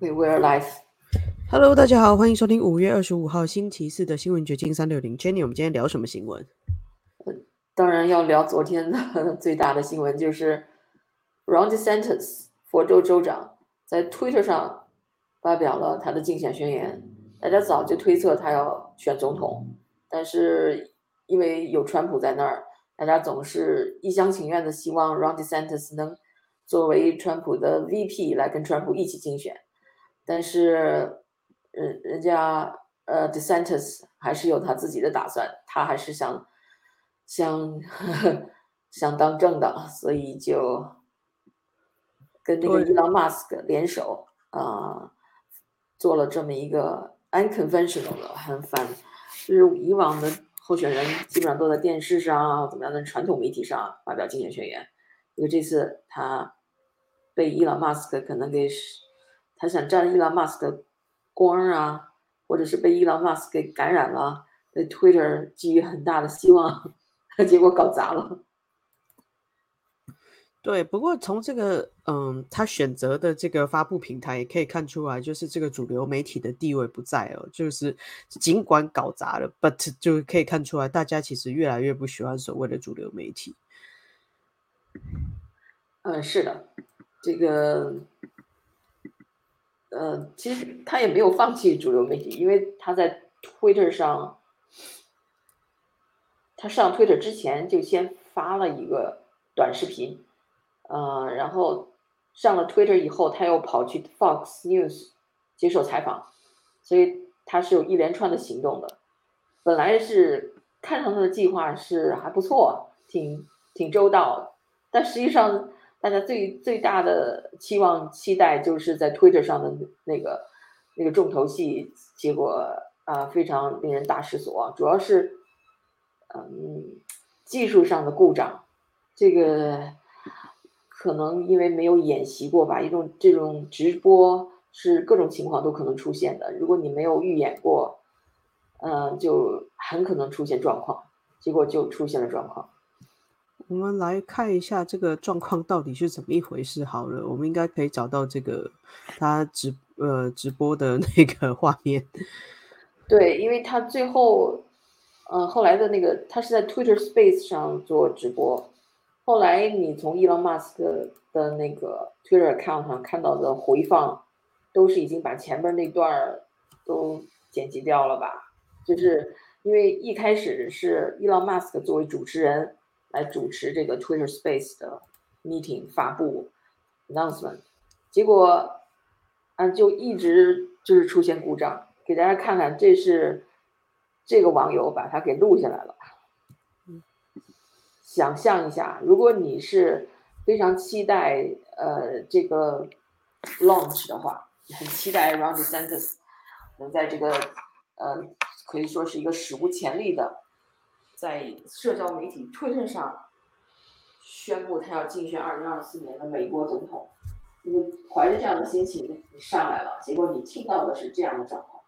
We were live. Hello，大家好，欢迎收听五月二十五号星期四的新闻掘金三六零。Jenny，我们今天聊什么新闻？当然要聊昨天的最大的新闻，就是 Ron DeSantis 佛州州长在 Twitter 上发表了他的竞选宣言。大家早就推测他要选总统，但是因为有川普在那儿，大家总是一厢情愿的希望 Ron DeSantis 能作为川普的 VP 来跟川普一起竞选。但是，人人家呃，DeSantis 还是有他自己的打算，他还是想想 想当政的，所以就跟那个伊朗马斯克联手啊，做了这么一个 unconventional 的，很反，就是以往的候选人基本上都在电视上怎么样的传统媒体上发表竞选宣言，因为这次他被伊朗马斯克可能给。他想占伊朗马斯的光啊，或者是被伊朗马斯克给感染了，对 Twitter 寄予很大的希望，结果搞砸了。对，不过从这个嗯，他选择的这个发布平台也可以看出来，就是这个主流媒体的地位不在哦。就是尽管搞砸了，but 就可以看出来，大家其实越来越不喜欢所谓的主流媒体。嗯，是的，这个。呃，其实他也没有放弃主流媒体，因为他在 Twitter 上，他上 Twitter 之前就先发了一个短视频，呃，然后上了 Twitter 以后，他又跑去 Fox News 接受采访，所以他是有一连串的行动的。本来是看上他的计划是还不错，挺挺周到，但实际上。大家最最大的期望期待就是在 Twitter 上的那个那个重头戏，结果啊非常令人大失所望，主要是嗯技术上的故障，这个可能因为没有演习过吧，一种这种直播是各种情况都可能出现的，如果你没有预演过，嗯就很可能出现状况，结果就出现了状况。我们来看一下这个状况到底是怎么一回事。好了，我们应该可以找到这个他直呃直播的 那个画面。对，因为他最后，嗯，后来的那个他是在 Twitter Space 上做直播，后来你从伊隆马斯克的那个 Twitter account 上看到的回放，都是已经把前面那段都剪辑掉了吧？就是因为一开始是伊隆马斯克作为主持人。来主持这个 Twitter Space 的 meeting 发布 announcement，结果啊就一直就是出现故障，给大家看看，这是这个网友把它给录下来了。想象一下，如果你是非常期待呃这个 launch 的话，很期待 Ron DeSantis 能在这个呃可以说是一个史无前例的。在社交媒体推特上宣布他要竞选二零二四年的美国总统，你怀着这样的心情你上来了，结果你听到的是这样的状况。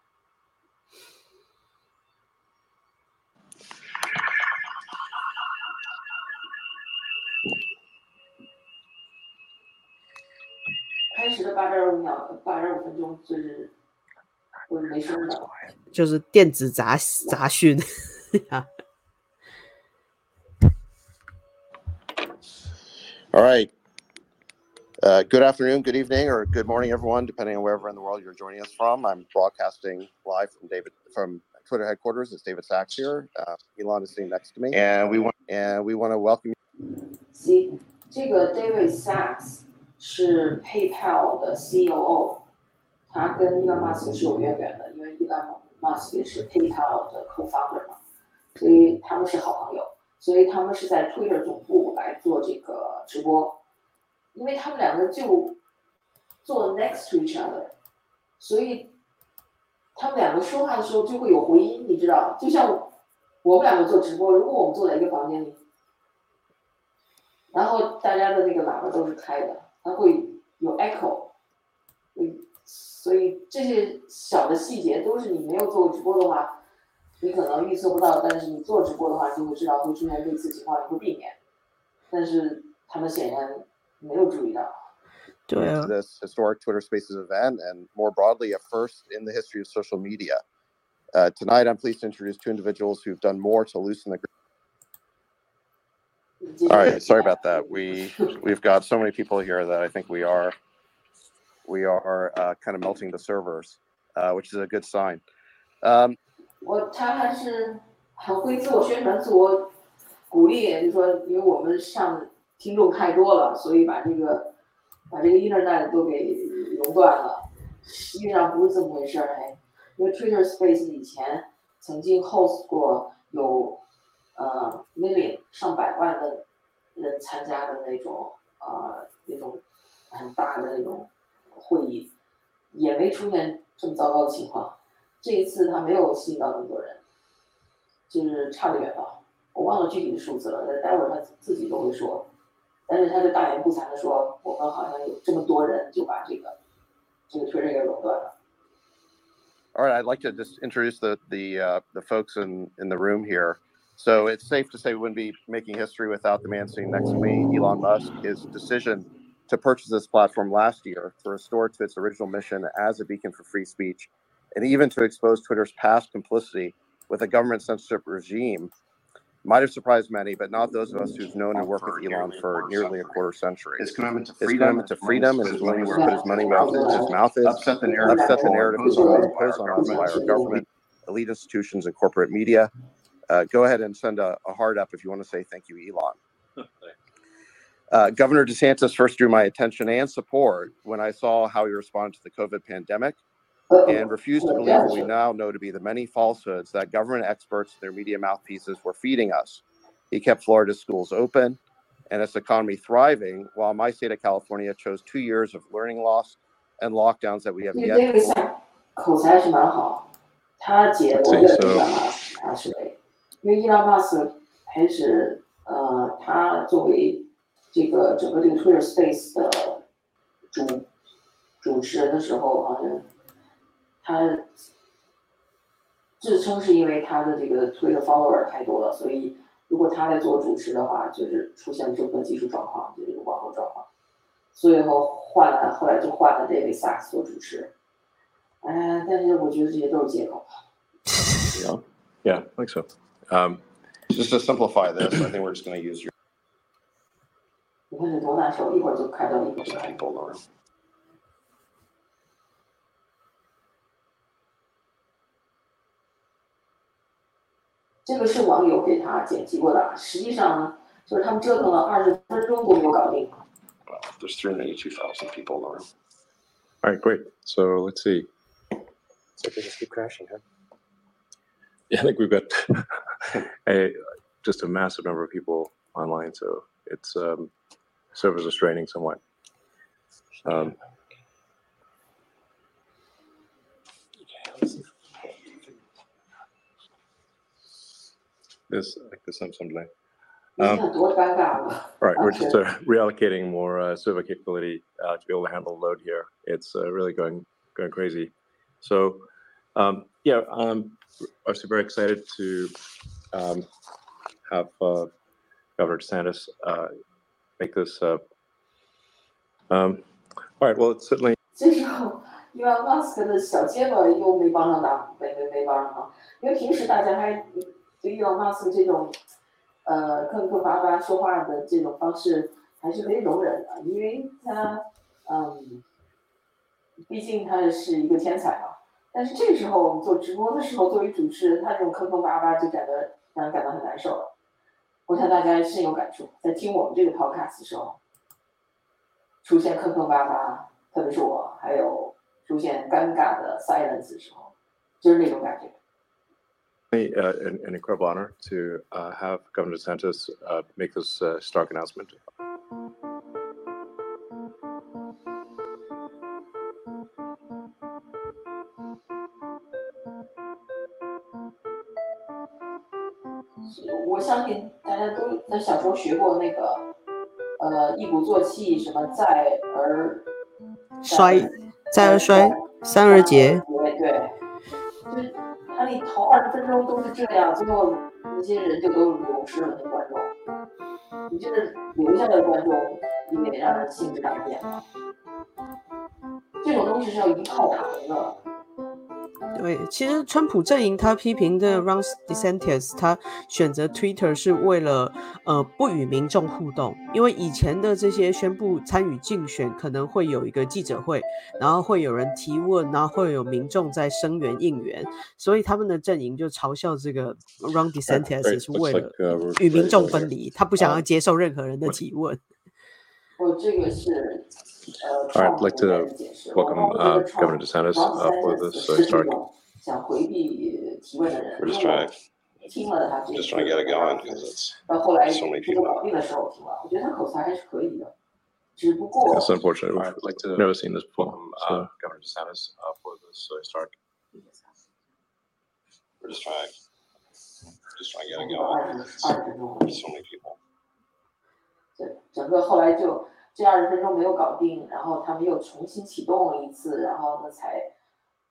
开始的八点五秒，八点五分钟就是我没声的，就是电子杂杂讯 All right. Uh, good afternoon, good evening, or good morning, everyone, depending on wherever in the world you're joining us from. I'm broadcasting live from David from Twitter headquarters. It's David Sachs here. Uh, Elon is sitting next to me, and we want and we want to welcome you. See, 这个 David Sachs 是 PayPal 的 COO，他跟 Elon Musk 是有渊源的，因为 Elon Musk 也是 PayPal 的 co-founder 嘛，所以他们是好朋友。所以他们是在 Twitter 总部来 做这个直播，因为他们两个就坐 next to each other，所以他们两个说话的时候就会有回音，你知道，就像我们两个做直播，如果我们坐在一个房间里，然后大家的那个喇叭都是开的，它会有 echo，嗯，所以这些小的细节都是你没有做过直播的话。你可能预测不到，但是你做直播的话，就会知道会出现类似情况，你会避免。但是他们显然没有注意到。 对啊 to this historic Twitter Spaces event and more broadly a first in the history of social media. Uh, tonight, I'm pleased to introduce two individuals who've done more to loosen the. All right, sorry about that. We we've got so many people here that I think we are we are uh, kind of melting the servers, uh, which is a good sign. Um, 我他还是很会自我宣传、自我 鼓励，就是说因为我们上听众太多了，所以把这个把这个 internet 都给熔断了。实际上不是这么回事儿，哎，因为 Twitter Space 以前曾经 host 过有呃 million 上百万的人参加的那种呃那种很大的那种会议，也没出现这么糟糕的情况。这一次他没有吸引到那么多人，就是差得远了。我忘了具体的数字了，待会儿他自己都会说。但是他就大言不惭的说，我们好像有这么多人就把这个这个 Twitter 给垄断了。 All right, I'd like to just introduce the the uh, the folks in in the room here. So it's safe to say we wouldn't be making history without the man sitting next to me, Elon Musk. His decision to purchase this platform last year to restore it to its original mission as a beacon for free speech, and even to expose Twitter's past complicity with a government censorship regime, might have surprised many, but not those of us who've known and worked with Elon for nearly a quarter century. His commitment to freedom, commitment to freedom and his willingness to put his money where his mouth is, upset the narrative, upset the narrative imposed imposed on us by our government. government, elite institutions, and corporate media. Uh, go ahead and send a, a heart up if you want to say thank you, Elon. Uh, Governor DeSantis first drew my attention and support when I saw how he responded to the COVID pandemic and refuse to believe what we now know to be the many falsehoods that government experts and their media mouthpieces were feeding us. He kept Florida's schools open and its economy thriving, while my state of California chose two years of learning loss and lockdowns that we have yet. To see, so. 他自称是因为他的这个 Twitter follower 太多了，所以如果他在做主持的话，就是出现了这么多技术状况，就是这个网络状况。所以后换了，后来就换了 David Sachs 做主持。哎，但是我觉得这些都是借口。Yeah, yeah, I think so. Um, Just to simplify this, I think we're just going to use your 你看这多难受，一会儿就开到一会儿就这个是网友给他剪辑过的，实际上呢，就是他们折腾了二十分钟都没有搞定。 Well, there's 382,000 people Laura. all right, great. So let's see. So they just keep crashing, huh? Yeah, I think we've got a just a massive number of people online, so it's um, servers are straining somewhat. Um, this I think there's some some delay. 你看多尴尬吧？ All right, we're just Okay. uh, reallocating more uh, server capability uh, to be able to handle the load here. It's uh, really going going crazy. So, um, yeah, um, obviously very excited to um, have uh, Governor DeSantis uh, make this. Uh, um, all right, well, it's certainly 这时候，伊万马斯克的小结巴又没帮上忙，没没没帮上忙。因为平时大家还 对伊朗马斯克这种呃坑坑巴巴说话的这种方式还是可以容忍的，因为他嗯，毕竟他是一个天才嘛。但是这个时候我们做直播的时候，作为主持人，他这种坑坑巴巴就感到让人感到很难受了。我想大家深有感触，在听我们这个 podcast 的时候，出现坑坑巴巴，特别是我，还有出现尴尬的 silence 的时候，就是那种感觉。Uh, an, an incredible honor to uh, have Governor DeSantis uh, make this uh, stark announcement. 我相信大家都在小时候学过那个，呃，一鼓作气，什么再而衰，再而衰，三而竭。那你二十分钟都是这样最后那些人就都流失了那观众。你就是留下的观众你得让人性质改变这种东西是要一套一的。对，其实川普阵营他批评的 Ron DeSantis，他选择 Twitter 是为了呃不与民众互动，因为以前的这些宣布参与竞选可能会有一个记者会，然后会有人提问，然后会有民众在声援应援，所以他们的阵营就嘲笑这个 Ron DeSantis 是为了与民众分离，他不想要接受任何人的提问。我这个是。All right, I'd like to welcome uh, Governor DeSantis uh, for this uh, historic. We're just trying, just trying to get it going because it's so many people. That's unfortunate. We've I'd like to never seen this before. Welcome, uh, so. Governor DeSantis uh, for this uh, historic. We're just trying, just trying to get it going. There's so many people. 整个后来就 这二十分钟没有搞定，然后他们又重新启动了一次，然后呢才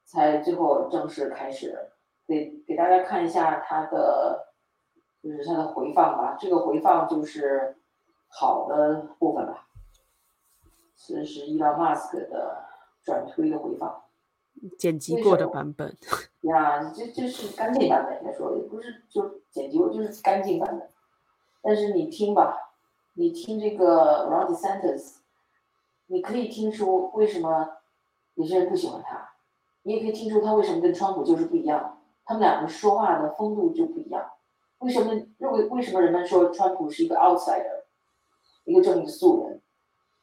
才最后正式开始。给给大家看一下它的，就是它的回放吧。这个回放就是好的部分吧。这是伊朗马斯克的转推的回放，剪辑过的版本。呀，这这是干净版本，应该说也不是就剪辑过，就是干净版本。但是你听吧。你听这个 Ron DeSantis，你可以听出为什么有些人不喜欢他，你也可以听出他为什么跟川普就是不一样，他们两个说话的风度就不一样。为什么认为为什么人们说川普是一个 outsider，一个正义素人，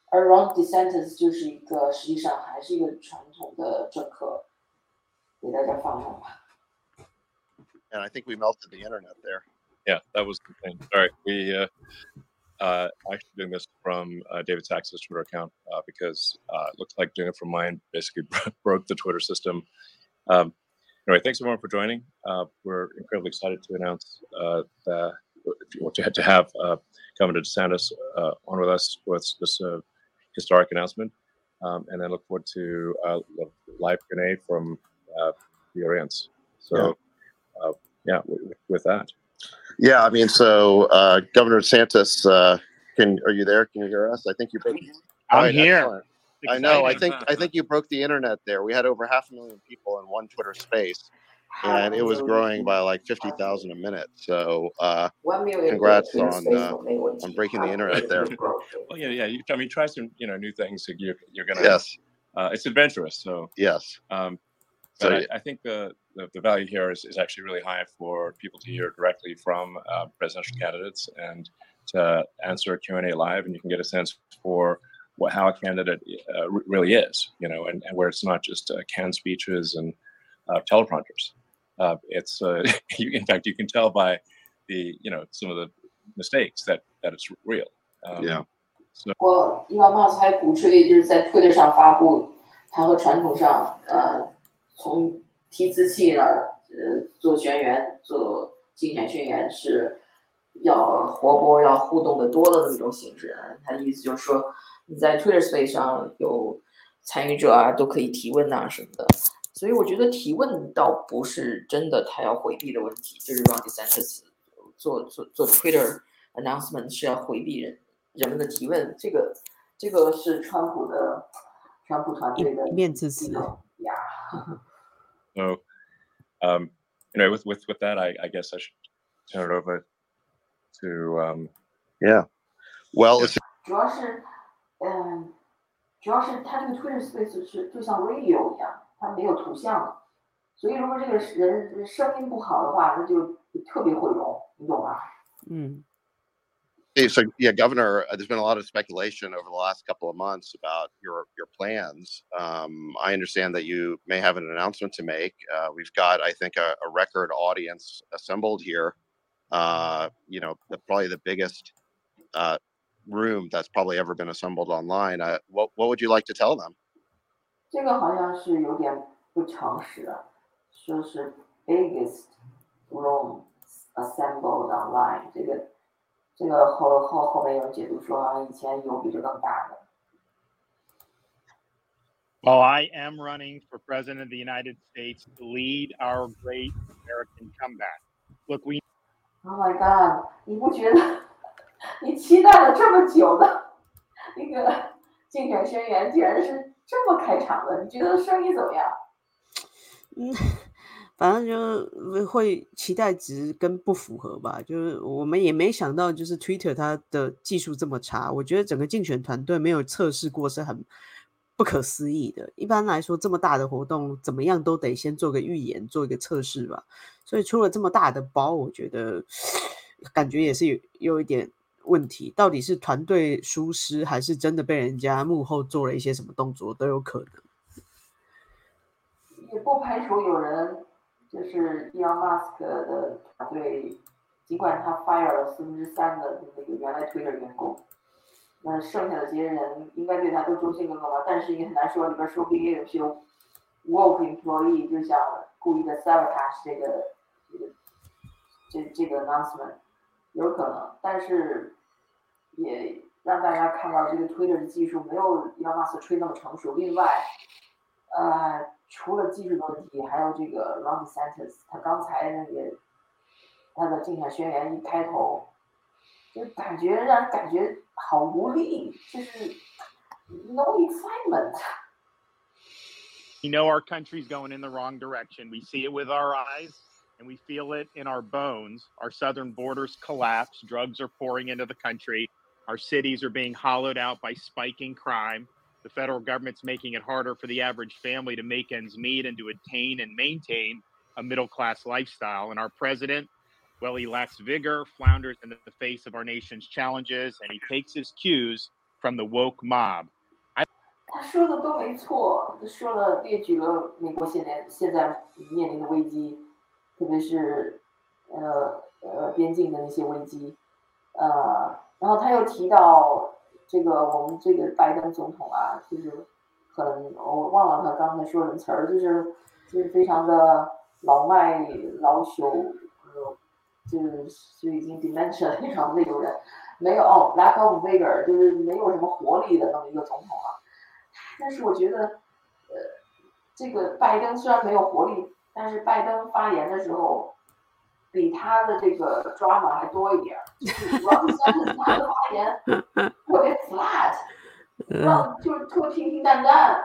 而 Ron DeSantis 就是一个实际上还是一个传统的政客，给大家放上吧。And I think we melted the internet there. Yeah, that was the thing. All right, we. Uh, uh, actually doing this from uh, David Sachs' Twitter account uh, because uh, it looks like doing it from mine basically broke the Twitter system. Um, anyway, thanks everyone for joining. Uh, we're incredibly excited to announce uh, that if you want to, to have Governor DeSantis on with us with this historic announcement, um, and then look forward to live Q&A from the audience. So, yeah, yeah with, with that. Yeah, I mean, so uh, Governor Santos, uh, can are you there? Can you hear us? I think you broke. I'm right, here. I know. I think I think you broke the internet there. We had over half a million people in one Twitter space, and it was growing by like fifty thousand a minute. So, uh, congrats on uh, on breaking the internet there. well, yeah, yeah. You, I mean, try some you know new things. You're you're gonna. Yes. Uh, it's adventurous. So. Yes. Um, but so, I, I, think the, the, the, value here is, is actually really high for people to hear directly from uh, presidential candidates and to answer a Q&A live, and you can get a sense for what how a candidate uh, really is, you know, and, and where it's not just uh, canned speeches and uh, teleprompters. Uh, it's uh, you, in fact you can tell by the you know some of the mistakes that that it's real. Um, yeah. So, 我伊朗马斯还鼓吹，就是在 Twitter 上发布，他和传统上呃 从提词器呢，呃，做宣言、做竞选宣言是要活泼、要互动的多的那种形式。他的意思就是说，你在 Twitter Space 上有参与者啊，都可以提问啊什么的。所以我觉得提问倒不是真的他要回避的问题，就是让第三次做做做 Twitter announcement 是要回避人人们的提问。这个这个是川普的川普团队的一面子词。so, um, anyway, with with with that, I, I guess I should turn it over to um, yeah. Well, yeah. 主要是，嗯，主要是它这个 Twitter Space 是就像 radio 一样，它没有图像，所以如果这个人声音不好的话，那就特别毁容，你懂吗？嗯。 so yeah, Governor, uh, there's been a lot of speculation over the last couple of months about your your plans. Um, I understand that you may have an announcement to make. Uh, we've got, I think, a, a record audience assembled here. Uh, you know, the, probably the biggest uh, room that's probably ever been assembled online. Uh, what what would you like to tell them? 这个好像是有点不诚实，说是 biggest room assembled online 这个。 这个后后后面有解读说，以前有比这更大的。Well, I am running for president of the United States to lead our great American comeback. Look, we. Oh my God！你不觉得你期待了这么久的那个竞选宣言，居然是这么开场的，你觉得生意怎么样？嗯，反正就会期待值跟不符合吧。就是我们也没想到，就是 Twitter 它的技术这么差。我觉得整个竞选团队没有测试过是很不可思议的。一般来说，这么大的活动，怎么样都得先做个预演，做一个测试吧。所以出了这么大的包，我觉得感觉也是有有一点问题。到底是团队疏失，还是真的被人家幕后做了一些什么动作，都有可能。也不排除有人就是 Elon Musk 的团队，尽管他 fire 了四分之三的那个原来 Twitter 员工，那剩下的这些人应该对他都忠心耿耿吧？但是也很难说，里边说不定也有些 woke employee 就想故意的 sabotage 这个这个这这个 announcement，有可能，但是也让大家看到这个 Twitter 的技术没有 Elon Musk 吹那么成熟。另外，呃。除了技术的问题，还有这个 Ron DeSantis，他刚才那个他的竞选宣言一开头，就感觉让人感觉好无力，就是 no excitement。We know our country's going in the wrong direction. We see it with our eyes and we feel it in our bones. Our southern borders collapse. Drugs are pouring into the country. Our cities are being hollowed out by spiking crime. The federal government's making it harder for the average family to make ends meet and to attain and maintain a middle class lifestyle. And our president, well, he lacks vigor, flounders in the face of our nation's challenges, and he takes his cues from the woke mob. 他说的都没错，说了列举了美国现在现在面临的危机，特别是呃呃边境的那些危机，呃，然后他又提到 这个我们这个拜登总统啊，就是很我忘了他刚才说什么词儿，就是就是非常的老迈老朽，呃，就是就已经 dementia 那种那种人，没有哦，lack of vigor，就是没有什么活力的那么一个总统啊。但是我觉得，呃，这个拜登虽然没有活力，但是拜登发言的时候。比他的这个 drama 还多一点儿，主要是三是他的发言特别 flat，让就是特别平平淡淡。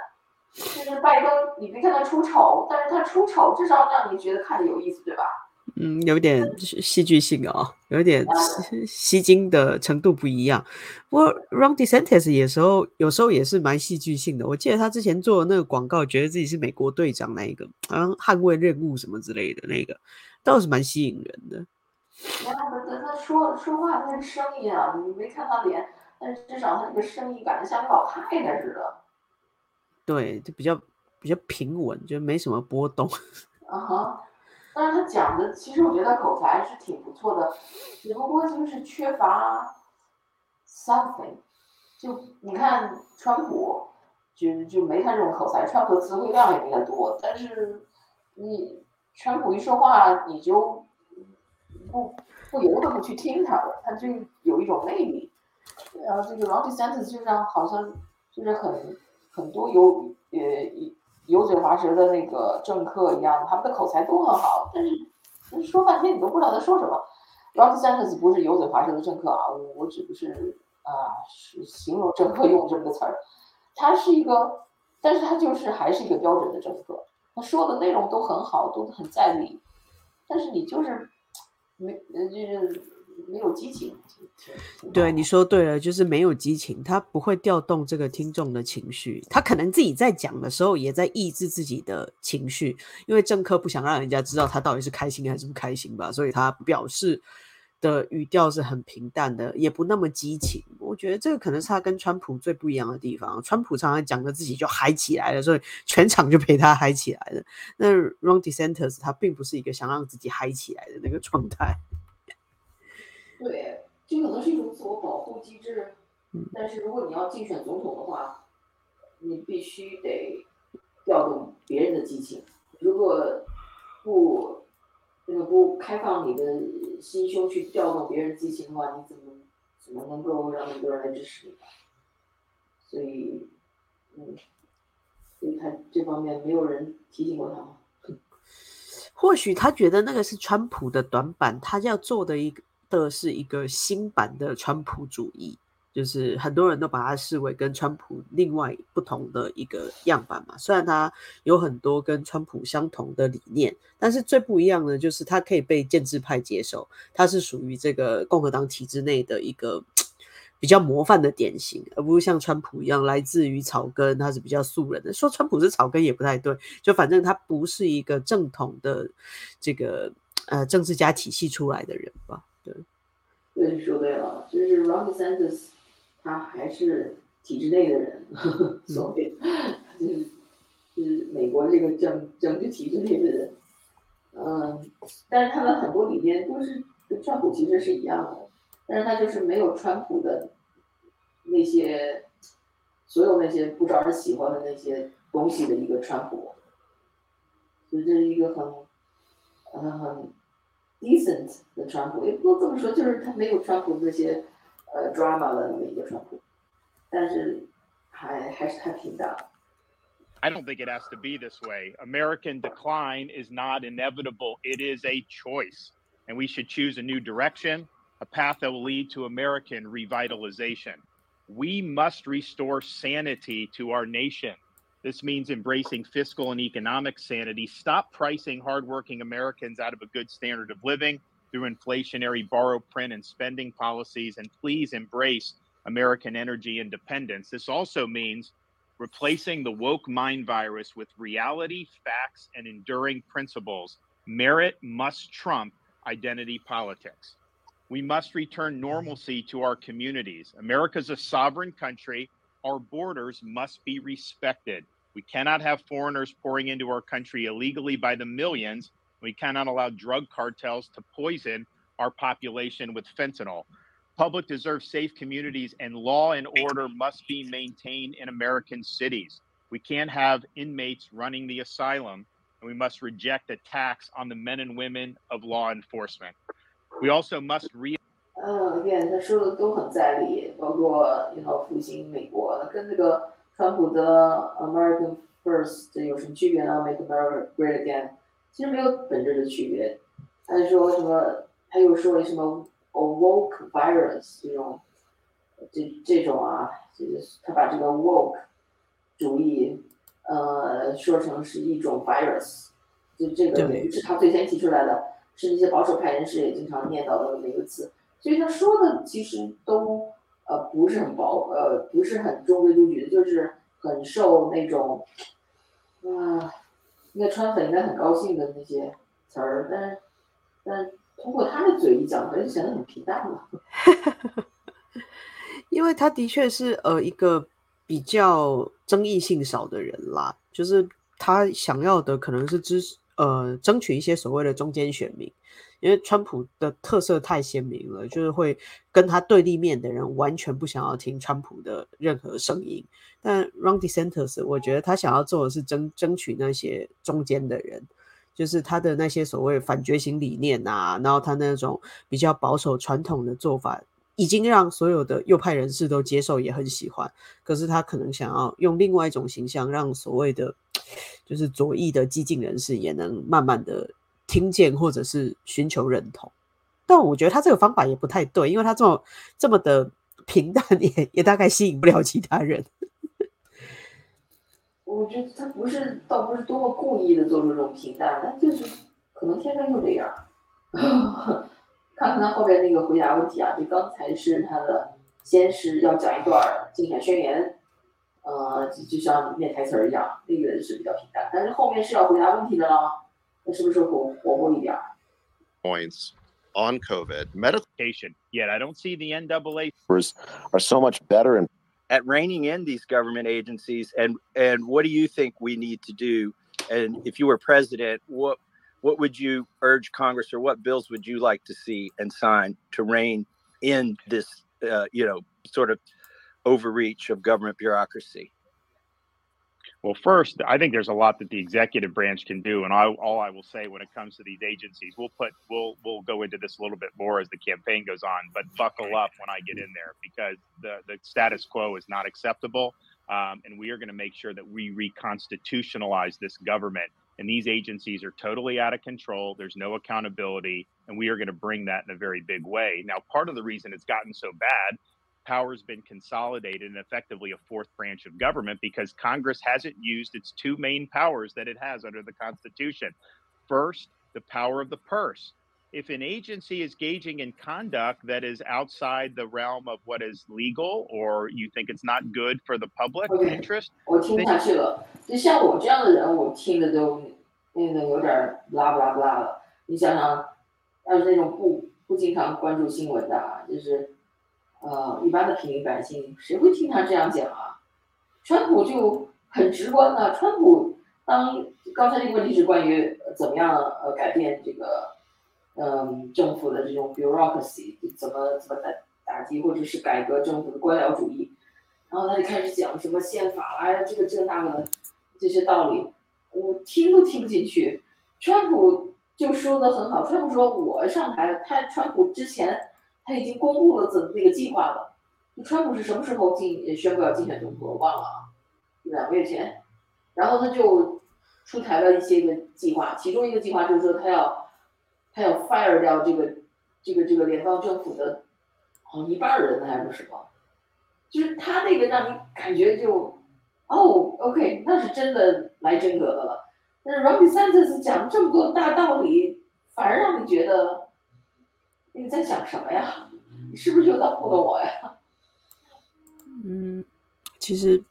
就是拜登，你别看他出丑，但是他出丑至少让你觉得看着有意思，对吧？嗯，有点戏剧性啊，有点吸吸睛的程度不一样。不过 Ron DeSantis 有时候有时候也是蛮戏剧性的。我记得他之前做的那个广告，觉得自己是美国队长那一个，好像捍卫任务什么之类的那个。倒是蛮吸引人的。他他他说说话那个声音啊，你没看他脸，但是至少他那个声音感觉像个老太太似的。对，就比较比较平稳，就没什么波动。啊哈，但是他讲的，其实我觉得口才是挺不错的，只不过就是缺乏 something。就你看川普，就就没他这种口才，川普词汇量也比他多，但是你。川普一说话，你就不不由得不去听他了，他就有一种魅力。然后这个 Ron DeSantis 就像好像就是很很多油呃油嘴滑舌的那个政客一样，他们的口才都很好，但是说半天你都不知道他说什么。Ron DeSantis 不是油嘴滑舌的政客啊，我我只不是啊是形容政客用这个词儿，他是一个，但是他就是还是一个标准的政客。他说的内容都很好，都很在理，但是你就是没，就是没有激情。对，你说对了，就是没有激情，他不会调动这个听众的情绪，他可能自己在讲的时候也在抑制自己的情绪，因为政客不想让人家知道他到底是开心还是不开心吧，所以他表示。的语调是很平淡的，也不那么激情。我觉得这个可能是他跟川普最不一样的地方。川普常常讲的自己就嗨起来了，所以全场就陪他嗨起来了。那 Ron DeSantis 他并不是一个想让自己嗨起来的那个状态。对，这可能是一种自我保护机制。但是如果你要竞选总统的话，你必须得调动别人的激情。如果不。那个不开放你的心胸去调动别人激情的话，你怎么怎么能够让那么多人来支持你？所以，嗯，所以他这方面没有人提醒过他吗？或许他觉得那个是川普的短板，他要做的一个的是一个新版的川普主义，就是很多人都把它视为跟川普另外不同的一个样板嘛。虽然他有很多跟川普相同的理念，但是最不一样的就是他可以被建制派接受，他是属于这个共和党体制内的一个 比较模范的典型，而不是像川普一样来自于草根，他是比较素人的。说川普是草根也不太对，就反正他不是一个正统的这个呃政治家体系出来的人吧？对，你说对了，就是 Ron DeSantis。他还是体制内的人，所谓就是是美国这个整整治体制内的人，嗯，但是他们很多理念都是跟川普其实是一样的，但是他就是没有川普的那些所有那些不招人喜欢的那些东西的一个川普，所以这是一个很很很 decent 的川普，也不能这么说，就是他没有川普那些。呃，drama 的那么一个川普，但是还还是太平淡。I don't think it has to be this way. American decline is not inevitable. It is a choice. And we should choose a new direction, a path that will lead to American revitalization. We must restore sanity to our nation. This means embracing fiscal and economic sanity. Stop pricing hardworking Americans out of a good standard of living through inflationary borrow, print, and spending policies, and please embrace American energy independence. This also means replacing the woke mind virus with reality, facts, and enduring principles. Merit must trump identity politics. We must return normalcy to our communities. America's a sovereign country. Our borders must be respected. We cannot have foreigners pouring into our country illegally by the millions we cannot allow drug cartels to poison our population with fentanyl. Public deserves safe communities, and law and order must be maintained in American cities. We can't have inmates running the asylum, and we must reject attacks on the men and women of law enforcement. We also must re 呃，again，他说的都很在理，包括你好复兴美国，跟那个川普的 American First 有什么区别呢？Make America Great Again 其实没有本质的区别。他就说什么？他又说什么 “woke virus” 这种，这这种啊，就是他把这个 “woke” 主义，呃，说成是一种 virus，就这个不是他最先提出来的，是那些保守派人士也经常念叨的那个词。所以他说的其实都呃不是很薄，呃不是很中规中矩的，就是很受那种啊。应该川粉应该很高兴的那些词儿，但，但通过他的嘴一讲，就显得很平淡了。因为他的确是呃一个比较争议性少的人啦，就是他想要的可能是支呃争取一些所谓的中间选民。因为川普的特色太鲜明了，就是会跟他对立面的人完全不想要听川普的任何声音。但 Ron DeSantis，我觉得他想要做的是争争取那些中间的人，就是他的那些所谓反觉醒理念啊，然后他那种比较保守传统的做法，已经让所有的右派人士都接受，也很喜欢。可是他可能想要用另外一种形象，让所谓的 就是左翼的激进人士也能慢慢的。听见或者是寻求认同，但我觉得他这个方法也不太对，因为他这么这么的 平淡，也也大概吸引不了其他人。我觉得他不是，倒不是多么故意的做出这种平淡，他就是可能天生就这样。看看他后边那个回答问题啊，就刚才是他的，先是要讲一段竞选宣言，呃，就像念台词儿一样，那个是比较平淡，但是后面是要回答问题的了。Points on COVID medication. Yet I don't see the NAA are so much better in at reining in these government agencies. And and what do you think we need to do? And if you were president, what what would you urge Congress or what bills would you like to see and sign to rein in this, uh, you know, sort of overreach of government bureaucracy? Well, first, I think there's a lot that the executive branch can do, and I, all I will say when it comes to these agencies, we'll put we'll we'll go into this a little bit more as the campaign goes on. But buckle up when I get in there because the the status quo is not acceptable, um, and we are going to make sure that we reconstitutionalize this government. And these agencies are totally out of control. There's no accountability, and we are going to bring that in a very big way. Now, part of the reason it's gotten so bad power's been consolidated and effectively a fourth branch of government because Congress hasn't used its two main powers that it has under the Constitution. First, the power of the purse. If an agency is gauging in conduct that is outside the realm of what is legal or you think it's not good for the public Okay. interest, 我听不下去了。就像我这样的人，我听的都那个有点儿不拉不拉不拉了。你想想，要是那种不不经常关注新闻的啊，就是 呃一般的平民百姓，谁会听他这样讲啊？川普就很直观的，川普当刚才这个问题是关于怎么样呃改变这个嗯政府的这种 bureaucracy 怎么怎么打打击或者是改革政府的官僚主义，然后他就开始讲什么宪法啦，这个这个那个的这些道理，我听都听不进去。川普就说的很好，川普说我上台，他川普之前他已经公布了怎么那个计划了。川普是什么时候竞宣布要竞选总统？我忘了啊，两个月前。然后他就出台了一些个计划，其中一个计划就是说他要他要 fire 掉这个这个这个联邦政府的好像一半人还是什么？就是他那个让你感觉就哦，OK，那是真的来真格的了。但是 Ron DeSantis 讲这么多大道理，反而让你觉得你在想什么呀？你是不是又在糊弄我呀？嗯，其实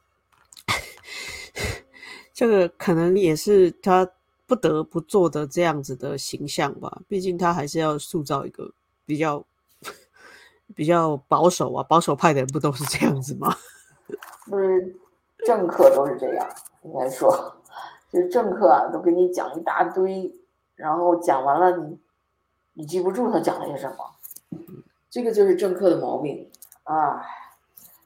这个可能也是他不得不做的这样子的形象吧。毕竟他还是要塑造一个比较比较保守啊，保守派的人不都是这样子吗？不是政客都是这样，应该说，就是政客啊，都给你讲一大堆，然后讲完了你你记不住他讲了些什么，这个就是政客的毛病啊。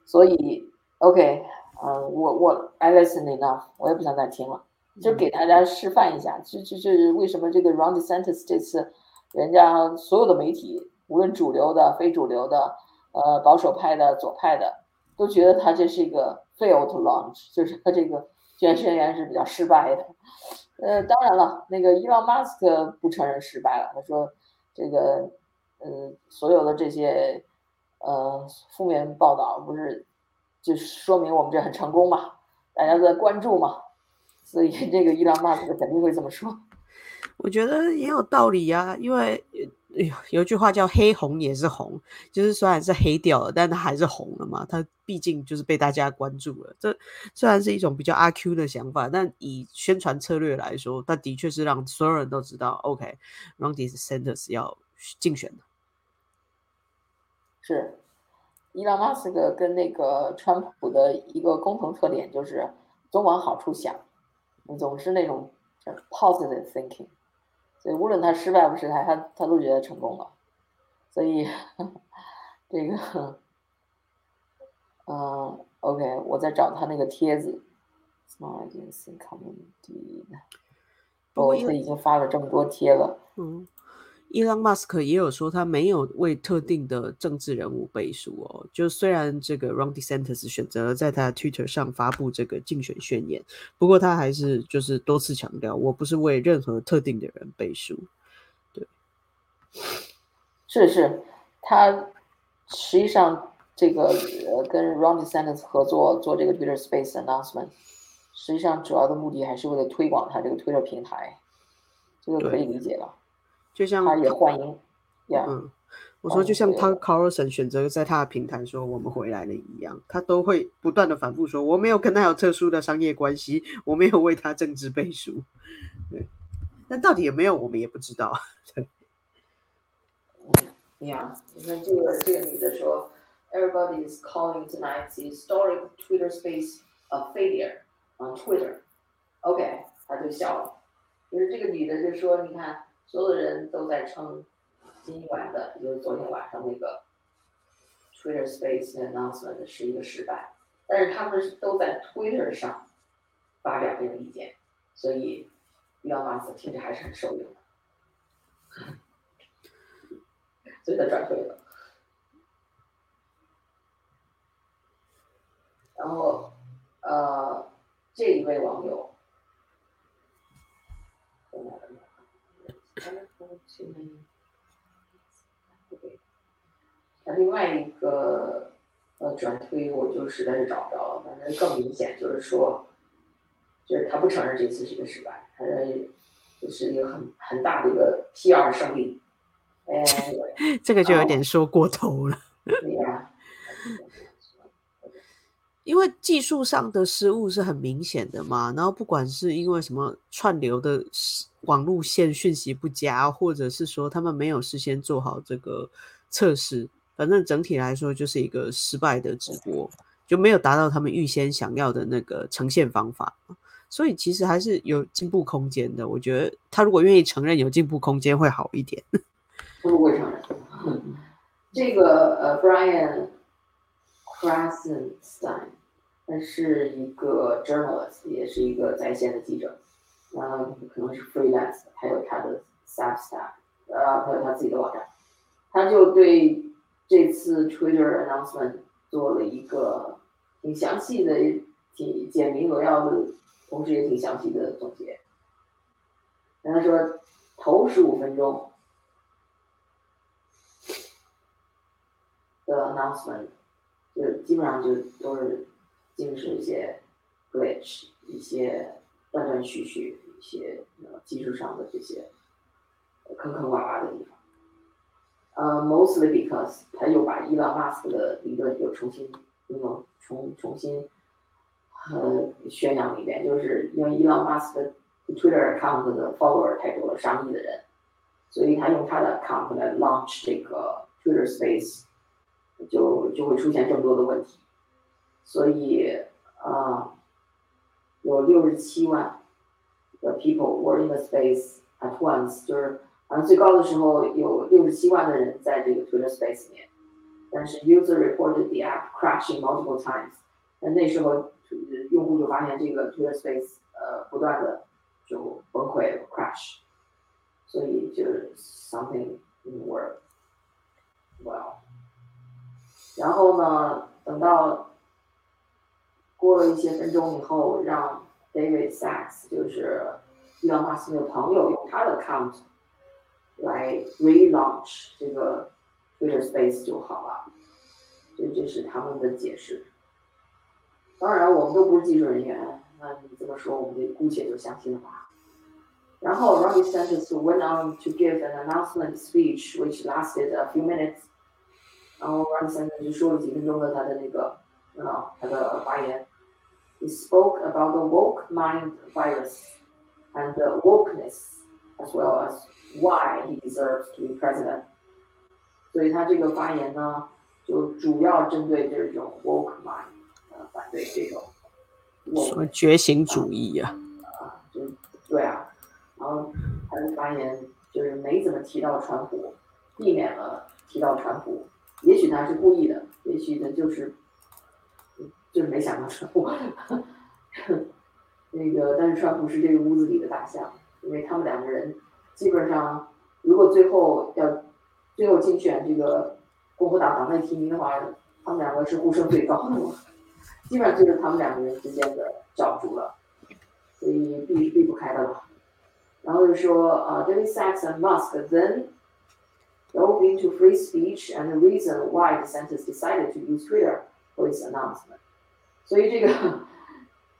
所以 OK，嗯、我我 I listen enough，我也不想再听了，就给大家示范一下，就就就是为什么这个 Ron DeSantis 这次人家所有的媒体，无论主流的、非主流的，呃，保守派的、左派的。都觉得他这是一个 failed launch，就是他这个竞选宣言是比较失败的。呃，当然了，那个伊朗马斯克不承认失败了，他说这个嗯所有的这些呃负面报道不是就说明我们这很成功嘛，大家都在关注嘛，所以这个伊朗马斯克肯定会这么说。我觉得也有道理呀、因为有有句话叫“黑红也是红”，就是虽然是黑掉了，但它还是红了嘛。它毕竟就是被大家关注了。这虽然是一种比较阿 Q 的想法，但以宣传策略来说，它的确是让所有人都知道，OK，Ron、DeSantis 要竞选的。是，伊朗马斯克跟那个川普的一个共同特点就是总往好处想，总是那种 positive thinking，所以无论他失败不失败，他他都觉得成功了。所以这个，嗯，OK，我在找他那个帖子，Small Agency Community，哦，不过因为他已经发了这么多贴了。嗯，伊朗马斯克也有说，他没有为特定的政治人物背书哦。就虽然这个 Ron DeSantis 选择在他的 Twitter 上发布这个竞选宣言，不过他还是就是多次强调，我不是为任何特定的人背书。对是是，他实际上这个呃跟 Ron DeSantis 合作做这个 Twitter Space announcement，实际上主要的目的还是为了推广他这个 Twitter 平台，这个可以理解了。就像他也欢迎、嗯，我说就像哦对 Tucker Carlson 选择在他的平台说我们回来了一样，他都会不断的反复说我没有跟他有特殊的商业关系，我没有为他政治背书。对，但到底有没有我们也不知道。对。Yeah，你看这个这个女的说，Everybody is calling tonight's historic Twitter Space a failure on Twitter。OK，他就笑了。就是这个女的就说，你看所有人都在称今晚的，也就是昨天晚上那个 Twitter Space announcement 是一个失败，但是他们都在 Twitter 上发表这个意见，所以 Elon Musk 听着还是很受用的。所以他转退了。然后，呃，这一位网友，那另外一个呃转推，我就实在是找不着了。反正更明显就是说，就是他不承认这次是个失败，他就是一个很很大的一个 PR 胜利。哎，这个就有点说过头了。对呀。因为技术上的失误是很明显的嘛，然后不管是因为什么串流的网路线讯息不佳，或者是说他们没有事先做好这个测试，反正整体来说就是一个失败的直播，就没有达到他们预先想要的那个呈现方法，所以其实还是有进步空间的。我觉得他如果愿意承认有进步空间会好一点。不会承认。这个呃，Brian。Krasenstein，他是一个 journalist，也是一个在线的记者，嗯，可能是 freelance，还有他的 Substack，呃，还有他自己的网站，他就对这次 Twitter announcement 做了一个挺详细的、挺简明扼要的，同时也挺详细的总结。然后他说，头十五分钟的 announcement。就基本上就都是尽是一些 glitch，一些断断续续，一些呃技术上的这些坑坑洼洼的地方。呃，mostly because 他又把伊朗马斯克的理论又重新那么重重新呃宣扬了一遍，就是因为伊朗马斯克 Twitter account 的 follower 太多了，上亿的人，所以他用他的 account 来 launch 这个 Twitter Space。就就会出现更多的问题，所以啊，有六十七万的 people were in the space at once，就是好像最高的时候有六十七万的人在这个 Twitter Space 里面，但是 user reported the app crashing multiple times，那那时候用户就发现这个 Twitter Space 呃不断的就崩溃 crash，所以就是 something didn't work well。 然后呢，等到过了一些分钟以后，让 David Sachs，就是伊朗马斯克的朋友，用他的 account 来 relaunch 这个 Twitter Space 就好了。这这是他们的解释。当然，我们都不是技术人员，那你这么说，我们就姑且就相信了吧。然后 Ronnie Sanders went on to give an announcement speech, which lasted a few minutes. 然后 Ron DeSantis 就说了几分钟的他的那个啊他的发言。He spoke about the woke mind virus and the wokeness, as well as why he deserves to be president. 所以他这个发言呢，就主要针对这种 woke mind，呃，反对这种什么觉醒主义呀？啊，就对啊。然后他的发言就是没怎么提到川普，避免了提到川普。也许他是故意的，也许他就是，就是没想到川普。那个，但是川普是这个屋子里的大象，因为他们两个人基本上，如果最后要最后竞选这个共和党党内提名的话，他们两个是呼声最高的嘛，基本上就是他们两个人之间的角逐了，所以避是避不开的了。然后就说啊，David Sachs and Musk then。dove into free speech and the reason why the DeSantis decided to use Twitter for his announcement。所以这个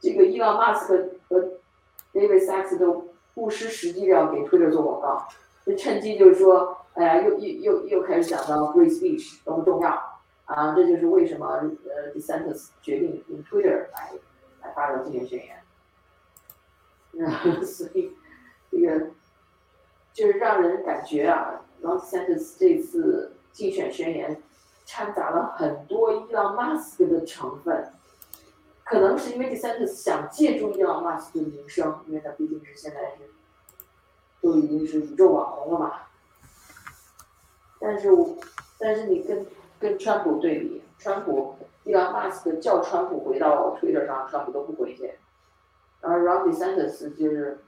这个伊朗马斯克和 David Sachs 都不失时机的要给 Twitter 做广告，就趁机就是说，哎呀，又又又又开始讲到 free speech 多么重要啊！这就是为什么呃 DeSantis 决定用 Twitter 来来发表竞选宣言。所以这个就是让人感觉啊。 Ron DeSantis 这次竞选宣言掺杂了很多伊朗马斯克的成分，可能是因为 DeSantis 想借助伊朗马斯克的名声，因为他毕竟是现在是都已经是宇宙网红了嘛。但是，但是你跟跟川普对比，川普伊朗马斯克叫川普回到 Twitter 上，川普都不回去，而 Ron DeSantis 就是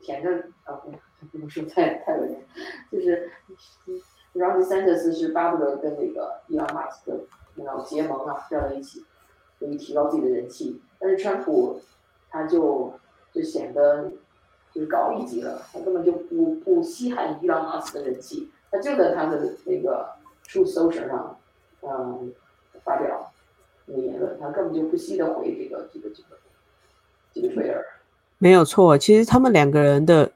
舔着啊。不不能说太太恶心，就是 Ron DeSantis 是巴不得跟那个伊朗马斯克然后结盟啊，站在一起，可以提高自己的人气。但是川普他就就显得就是高一级了，他根本就不不稀罕伊朗马斯克的人气，他就在他的那个 True Social 上嗯发表那个言论，他根本就不惜的回这个这个这个这个推尔。没有错，其实他们两个人的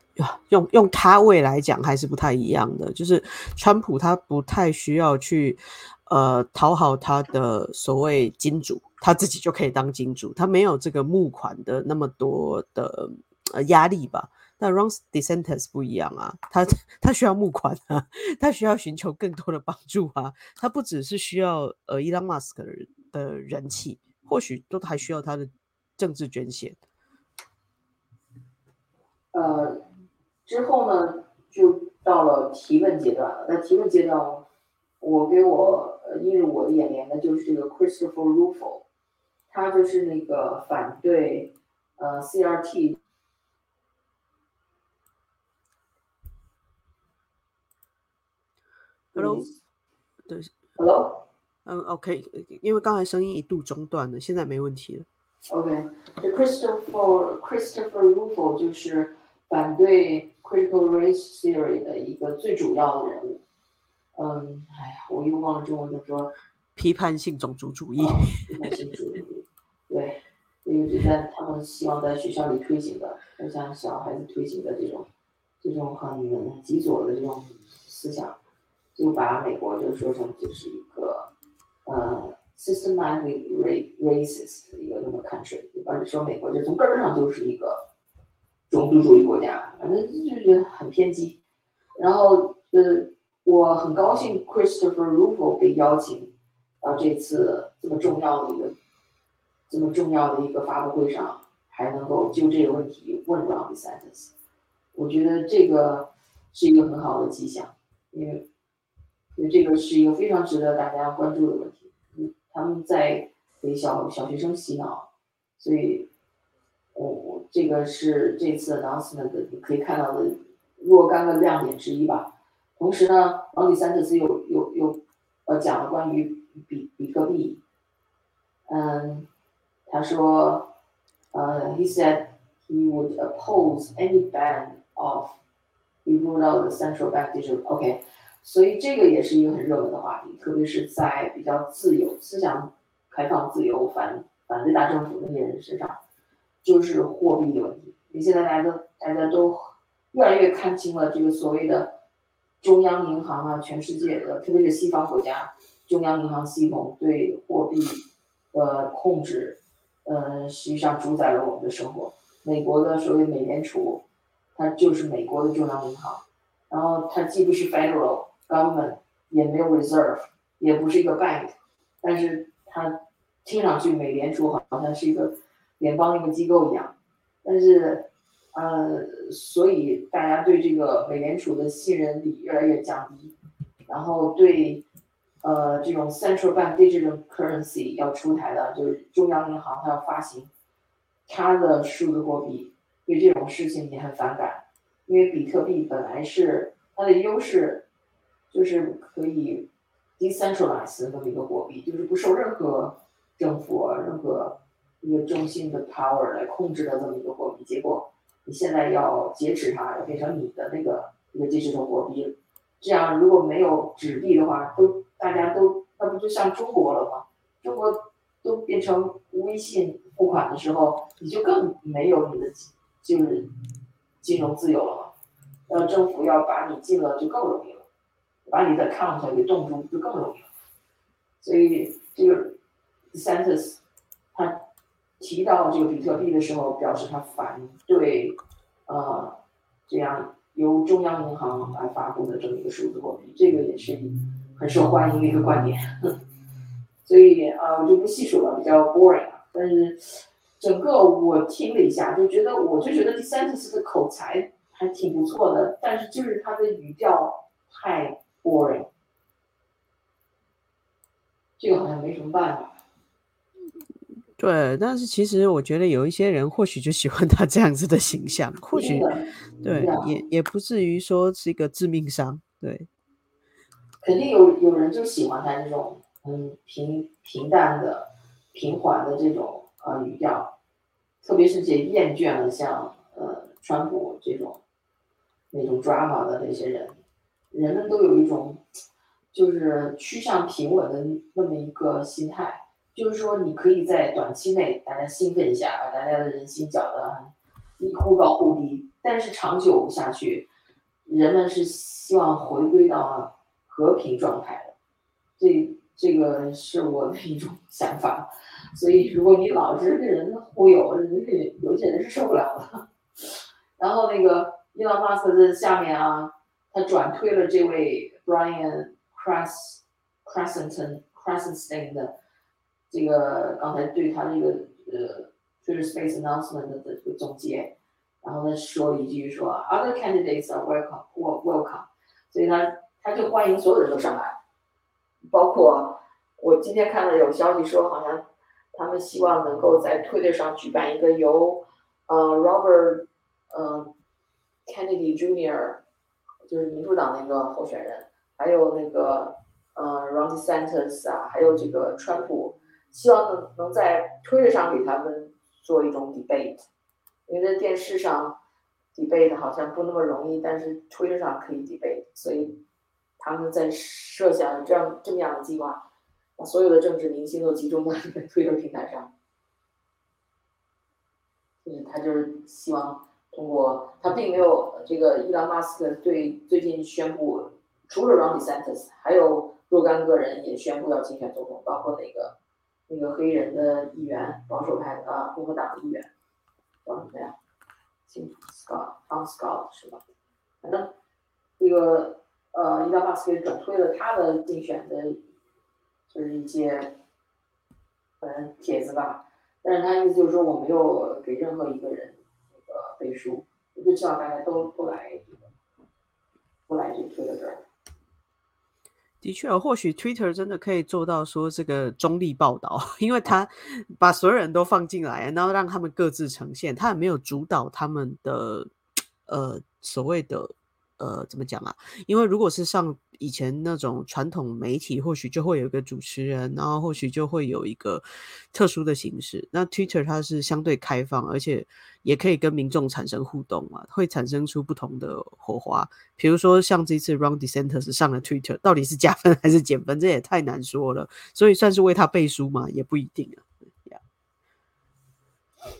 用用咖位来讲还是不太一样的。就是川普他不太需要去呃讨好他的所谓金主，他自己就可以当金主，他没有这个募款的那么多的呃压力吧。那 Ron DeSantis 不一样啊，他他需要募款啊，他需要寻求更多的帮助啊，他不只是需要呃 Elon Musk 的人气，或许都还需要他的政治捐献。呃，之后呢，就到了提问阶段了。那提问阶段，我给我呃映入我的眼帘的就是这个 Christopher Ruffo，他就是那个反对呃 CRT。Hello，对，Hello，嗯，OK，因为刚才声音一度中断了，现在没问题了。OK，这 Christopher Christopher Rufo 就是反对 Critical Race Theory 的一个最主要的人物。嗯，哎呀，我又忘了中文怎么说。批判性种族主义。批判性种族主义。对，这个是在他们希望在学校里推行的，像小孩子推行的这种这种很极左的这种思想。就把美国就说成就是一个呃 systematically racist 的一个那么 country，或者说美国就从根儿上就是一个种族主义国家，反正就是很偏激。然后呃，我很高兴 Christopher Ruffo 被邀请到这次这么重要的一个这么重要的一个发布会上，还能够就这个问题问 Ron DeSantis，我觉得这个是一个很好的迹象，因为。因为这个是一个非常值得大家关注的问题。嗯，他们在给小小学生洗脑，所以，我我这个是这次 announcement 你可以看到的若干个亮点之一吧。同时呢，奥迪三特斯又又又呃讲了关于比比特币。嗯，他说，呃，he said he would oppose any ban of the rule of the central bank digital. OK。所以这个也是一个很热门的话题，特别是在比较自由、思想开放、自由、反反对大政府那些人身上，就是货币的问题。因为现在大家都大家都越来越看清了这个所谓的中央银行啊，全世界的，特别是西方国家中央银行系统对货币的控制，呃，实际上主宰了我们的生活。美国的所谓美联储，它就是美国的中央银行，然后它既不是 federal。government 也没有 reserve，也不是一个 bank，但是它听上去美联储好像是一个联邦那个机构一样，但是呃，所以大家对这个美联储的信任比越来越降低，然后对呃这种 central bank digital currency 要出台的，就是中央银行它要发行它的数字货币，对这种事情也很反感，因为比特币本来是它的优势。就是可以 decentralize 的那么一个货币，就是不受任何政府、任何一个中心的 power 来控制的这么一个货币。结果你现在要劫持它，要变成你的那个一个支持的货币，这样如果没有纸币的话，都大家都那不就像中国了吗？中国都变成微信付款的时候，你就更没有你的就是金融自由了嘛？那政府要把你禁了，就更容易了。把你的 account 给冻住就更容易了，所以这个 Santos 提到这个比特币的时候，表示他反对呃这样由中央银行来发布的这么一个数字货币，这个也是很受欢迎的一个观点。所以啊，我就不细数了，比较 boring。但是整个我听了一下，就觉得我就觉得第三次的口才还挺不错的，但是就是他的语调太。boring，这个好像没什么办法。对，但是其实我觉得有一些人或许就喜欢他这样子的形象，或许对，也也不至于说是一个致命伤。对，肯定有有人就喜欢他这种嗯平平淡的、平缓的这种呃语调，特别是这厌倦了像呃川普这种那种 drama 的那些人。人们都有一种，就是趋向平稳的那么一个心态，就是说你可以在短期内大家兴奋一下，把大家的人心搅得一忽高忽低，但是长久下去，人们是希望回归到和平状态的。这这个是我的一种想法。所以如果你老是被人忽悠，有些人是受不了的。然后那个伊朗马斯克在下面啊，他转推了这位 Brian Cres Crescenton Crescenton 的这个刚才对他的一个呃 Twitter Space announcement 的这个总结，然后他说了一句说 Other candidates are welcome welcome，所以呢他就欢迎所有人都上来，包括我今天看到有消息说好像他们希望能够在 Twitter 上举办一个由呃 Robert 嗯，Kennedy Jr. 就是民主党那个候选人，还有那个呃 Ron DeSantis 啊，还有这个川普，希望能能在推特上给他们做一种 debate，因为在电视上 debate 好像不那么容易，但是推特上可以 debate，所以他们在设想这样这么样的计划，把所有的政治明星都集中在推特平台上，就是他就是希望。通过他并没有这个伊朗马斯克对最近宣布，除了 Ron DeSantis，还有若干个人也宣布要竞选总统，包括那个那个黑人的议员，保守派啊共和党的议员，叫什么呀？姓 Scott，Tom Scott 是吧？反正这个呃伊朗马斯克转推了他的竞选的，就是一些反正帖子吧，但是他意思就是说我没有给任何一个人。背书，我就希望大家都不来，不来这推到这儿。的确，或许 Twitter 真的可以做到说这个中立报道，因为他把所有人都放进来，然后让他们各自呈现，他也没有主导他们的呃所谓的。呃，怎么讲啊？因为如果是上以前那种传统媒体，或许就会有一个主持人，然后或许就会有一个特殊的形式。那 Twitter 它是相对开放，而且也可以跟民众产生互动嘛，会产生出不同的火花。比如说像这次 Ron DeSantis 上了 Twitter，到底是加分还是减分？这也太难说了。所以算是为他背书嘛，也不一定啊。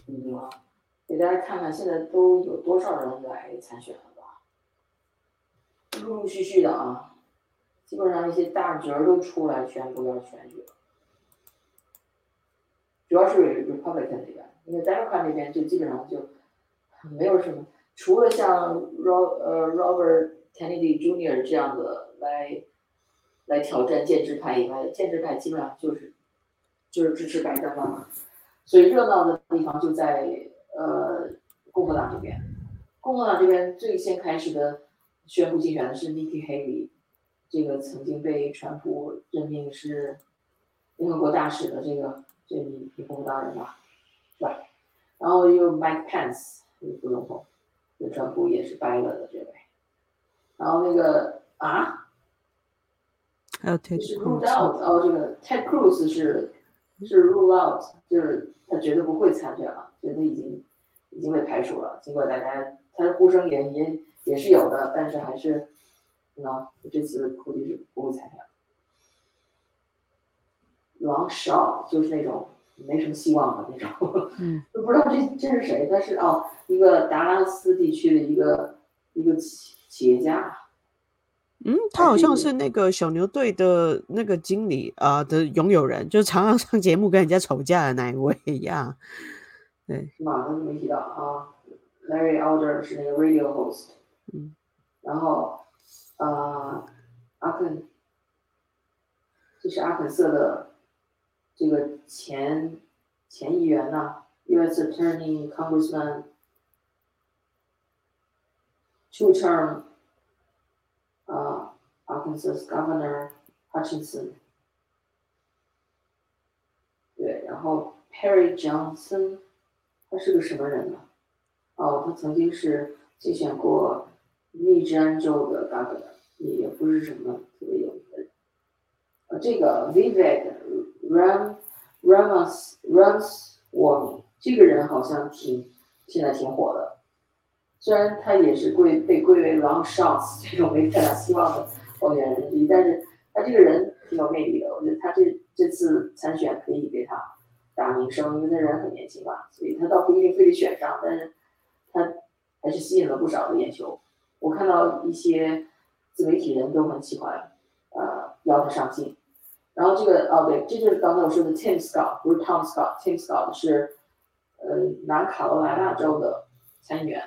嗯，给大家看看现在都有多少人来参选了。陆陆续续的啊，基本上一些大角都出来宣布要选举，主要是 Republican 那边，因为 Democrat 那边就基本上就没有什么，除了像 Ro 呃 Robert Kennedy Jr. 这样的来来挑战建制派以外，建制派基本上就是就是支持拜登了嘛，所以热闹的地方就在呃共和党这边，共和党这边最先开始的。宣布竞选的是 Nikki Haley，这个曾经被川普任命是联合国大使的这个这你你不知道人吧，是吧？然后又 Mike Pence，副总统，这川普也是掰了的这位。然后那个啊，还有 Ted Cruz，哦，这个 Ted Cruz 是是 rule out，就是他绝对不会参选了，觉得已经已经被排除了。尽管大家他的呼声也也。也是有的，但是还是，那这次估计是不会参选。王少就是那种没什么希望的那种，嗯，都不知道这这是谁。他是哦，一个达拉斯地区的一个一个企企业家。嗯，他好像是那个小牛队的那个经理啊的拥有人，就是常常上节目跟人家吵架的那一位呀。对，是吗？那没提到啊。Larry Elder 是那个 radio host。嗯，然后，呃，阿肯，这是阿肯色的这个前前议员呐，U.S. Attorney Congressman two term，啊，Arkansas Governor Hutchinson，对，然后 Perry Johnson，他是个什么人呢？哦，他曾经是竞选过。密治安州的 governor 也不是什么特别有名的人。呃，这个 Vivek Ram Ramas Ramswamy 这个人好像挺现在挺火的，虽然他也是归被归为 long shots 这种没太大希望的候选人之一，但是他这个人挺有魅力的，我觉得他这这次参选可以给他打名声，因为那人很年轻嘛，所以他倒不一定非得选上，但是他还是吸引了不少的眼球。我看到一些自媒体人都很喜欢，呃，邀他上镜。然后这个哦对，这就是刚才我说的 Tim Scott，不是 Tom Scott，Tim Scott 是呃南卡罗来纳州的参议员，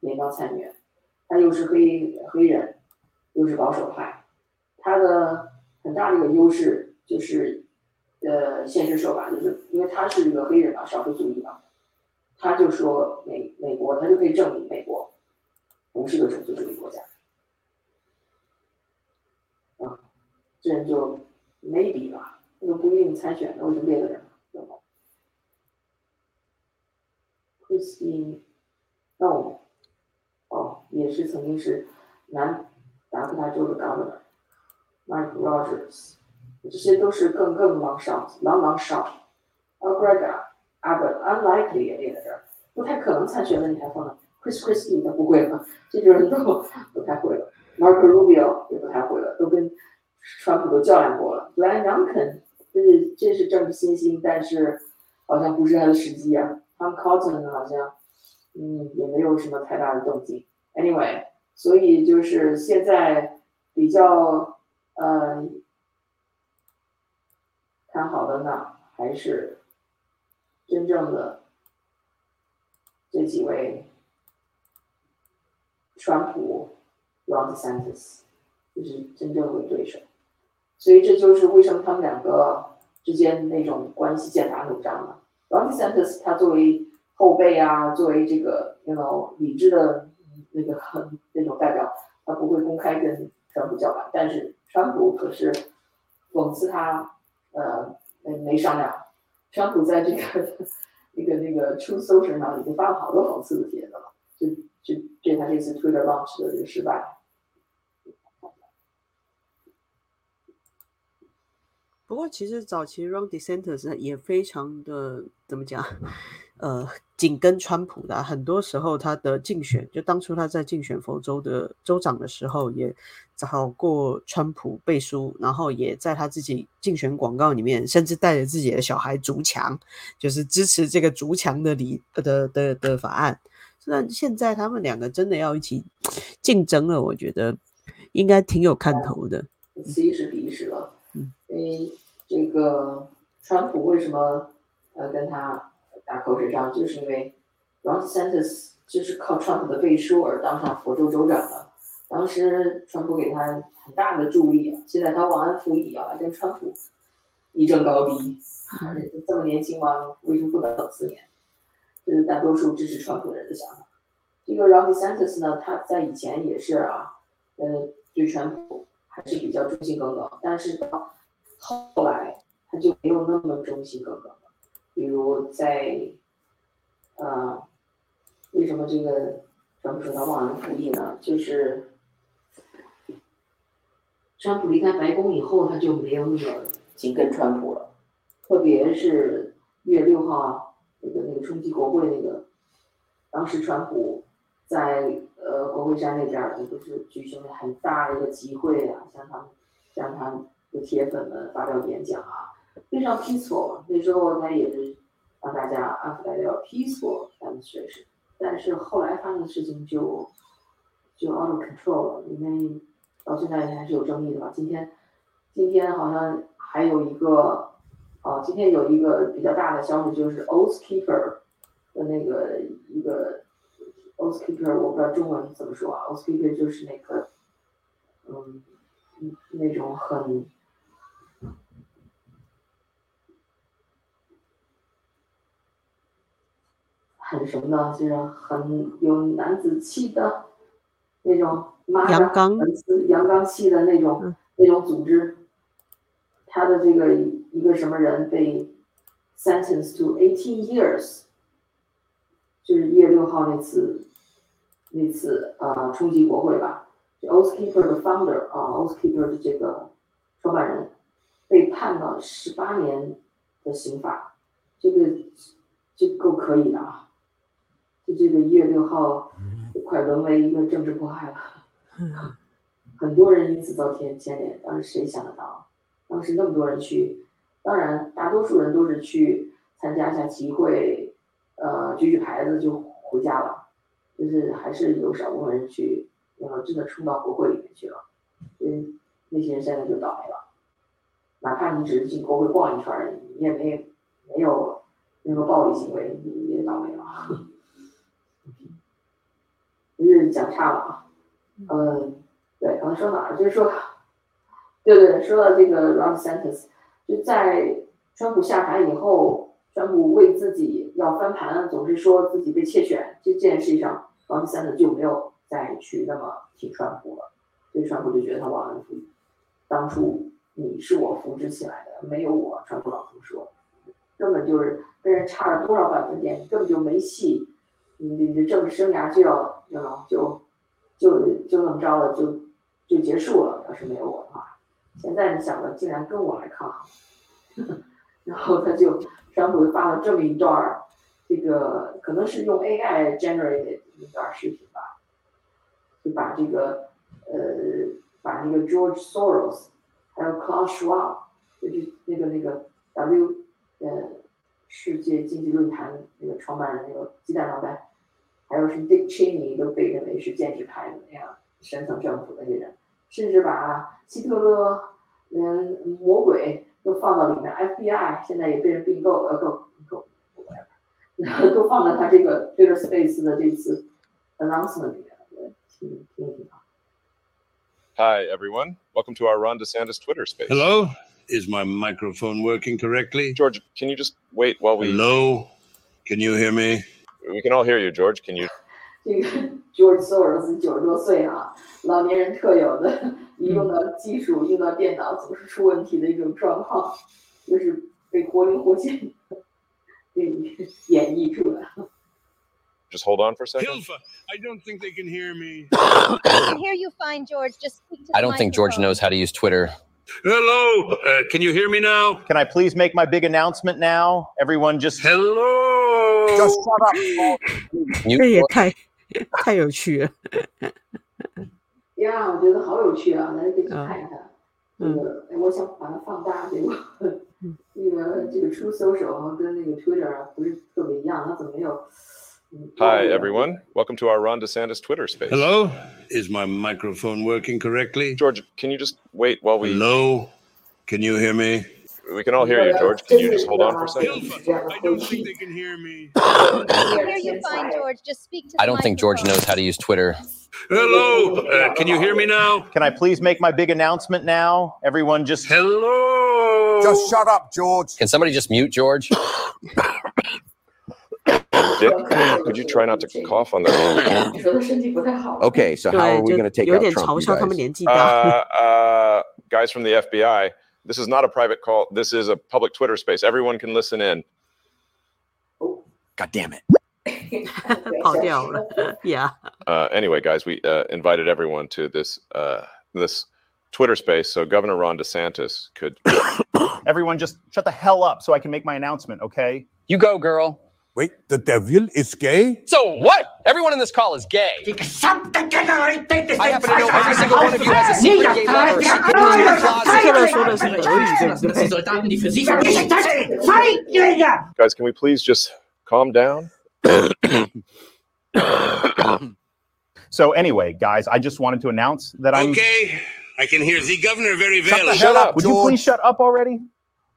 联邦参议员，他又是黑黑人，又是保守派，他的很大的一个优势就是呃现身说法，就是因为他是一个黑人嘛，少数族裔嘛，他就说美美国，他就可以证明美国不是个种族主义国家，啊，这人就。maybe 吧，那个不一定参选的，为什么别的人对吧？Christine，那我，哦，也是曾经是南达科他州的 governor，Mark Rogers，这些都是更更 long shot，long long shot。Abrega，Abbott，unlikely 也列在这儿，不太可能参选的，你还放了 Chris Christie，他不会了，这种人都不太会了，Marco Rubio 也不太会了，都跟。川普都较量过了，莱昂肯这是这是政治新星，但是好像不是他的时机啊。Tom Cotton 好像嗯也没有什么太大的动静。Anyway，所以就是现在比较呃看好的呢，还是真正的这几位川普、Ron DeSantis，就是真正的对手。所以这就是为什么他们两个之间那种关系剑拔弩张了 r o n d e Santos 他作为后辈啊，作为这个那种理智的那个那种代表，他不会公开跟川普叫板。但是川普可是讽刺他，呃，没没商量。川普在这个 那个那个 True Social 上已经发了好多讽刺的帖子了，就就这他这次 Twitter launch 的这个失败。不过，其实早期 Ron DeSantis 也非常的怎么讲，呃，紧跟川普的。很多时候，他的竞选，就当初他在竞选佛州的州长的时候，也找过川普背书，然后也在他自己竞选广告里面，甚至带着自己的小孩逐强，就是支持这个逐强的理的的的法案。那现在他们两个真的要一起竞争了，我觉得应该挺有看头的。C 是敌视了，嗯，因为。这个川普为什么呃跟他打口水仗，就是因为 Ron DeSantis 就是靠川普的背书而当上佛州州长的。当时川普给他很大的助力，现在他忘恩负义啊，跟川普一争高低。这么年轻吗？为什么不能等四年？这是大多数支持川普的人的想法。这个 Ron DeSantis 呢，他在以前也是啊，呃，对川普还是比较忠心耿耿，但是到后来他就没有那么忠心耿耿了，比如在，呃，为什么这个川普说他忘恩负义呢？就是川普离开白宫以后，他就没有那么紧跟川普了，特别是一月六号那个那个冲击国会那个，当时川普在呃国会山那边儿，不是举行了很大的一个集会啊，向他们向他们的。铁粉们发表演讲啊，非常 peaceful。那时候他也是让大家安抚大家要 peaceful demonstration。但是后来发生的事情就就 out of control 了，因为到现在还是有争议的吧。今天今天好像还有一个哦，今天有一个比较大的消息，就是 Oath Keeper 的那个一个 Oath Keeper，我不知道中文怎么说啊。Oath Keeper 就是那个嗯那种很。很什么呢？就是很有男子气的那种，阳刚、阳刚气的那种那种组织。他的这个一个什么人被 sentenced to eighteen years，就是一月六号那次那次呃冲击国会吧。Oath Keeper 的 founder 啊，Oath Keeper 的这个创办人被判了十八年的刑罚，这个就够可以的啊。就这个一月六号，快沦为一个政治迫害了。很多人因此遭天牵连。当时谁想得到？当时那么多人去，当然大多数人都是去参加一下集会，呃，举举牌子就回家了。就是还是有少部分人去，呃，真的冲到国会里面去了。嗯，那些人现在就倒霉了。哪怕你只是进国会逛一圈儿，你也没没有那个暴力行为，你也倒霉了。就是讲岔了啊。嗯，对，刚才说哪儿？就是说，对对对，说到这个 Ron DeSantis，就在川普下台以后，川普为自己要翻盘，总是说自己被窃选，这件事情上，Ron DeSantis 就没有再去那么挺川普了，所以川普就觉得他忘恩负义。当初你是我扶植起来的，没有我，川普老这么说，根本就是跟人差了多少百分点，根本就没戏。你你的政治生涯就要要就就就那么着了，就就结束了。要是没有我的话，现在你想的竟然跟我来抗衡，然后他就川普发了这么一段儿，这个可能是用 AI generated 一段视频吧，就把这个呃把那个 George Soros 还有 Klaus Schwab，就是那个那个 W 呃世界经济论坛那个创办人那个鸡蛋老板，还有是 Dick Cheney 都被认为是建制派的那样深层政府的那些人，甚至把希特勒嗯魔鬼都放到里面，FBI 现在也被人并购呃购购，然后都放在他这个 Twitter Space 的这次 announcement 里面，对，挺挺挺好。 Hi, everyone. Welcome to our Ron DeSantis Twitter space. Hello? Is my microphone working correctly? George, can you just wait while we. Hello? Can you hear me? We can all hear you, George. Can you. 这个 George Soros 九十多岁啊，老年人特有的，一用到技术、用到电脑总是出问题的一种状况，就是被活灵活现地给你演绎出来。 Just hold on for a second. Hilfa, I don't think they can hear me. I can hear you fine, George. Just speak to the I don't think George microphone. knows how to use Twitter. Hello? Uh, can you hear me now? Can I please make my big announcement now? Everyone just Hello? just shut up. You, 这也太 太有趣了。呀，我觉得好有趣啊，大家可以去嗯看一看。那个，哎我想把它放大，结果那个这个 True Social 跟那个 Twitter 啊不是特别一样，它怎么没有？嗯 Hi, everyone. Welcome to our Ron DeSantis Twitter space. Hello? Is my microphone working correctly? George, can you just wait while we. Hello? Can you hear me? We can all hear you, George. Can you just hold on for a second? I don't think they can hear me. Can hear you fine, George. Just speak to. I don't think George knows how to use Twitter. Hello. Uh, can you hear me now? Can I please make my big announcement now? Everyone just. Hello. Just shut up, George. Can somebody just mute George? Dick, could you try not to cough on the? okay, so how are we going to take out Trump? You guys? Uh, uh, guys from the FBI. This is not a private call. This is a public Twitter space. Everyone can listen in. Oh. God damn it. oh, yeah. yeah. Uh, anyway, guys, we uh, invited everyone to this uh, this Twitter space so Governor Ron DeSantis could. everyone, just shut the hell up so I can make my announcement, okay? You go, girl. Wait, the devil is gay? So what? Everyone in this call is gay. I happen to know every single one of you has a secret gay lover, closet. Guys, can we please just calm down? so anyway, guys, I just wanted to announce that I'm okay. I can hear the governor very well. Shut, shut up! Would George. you please shut up already?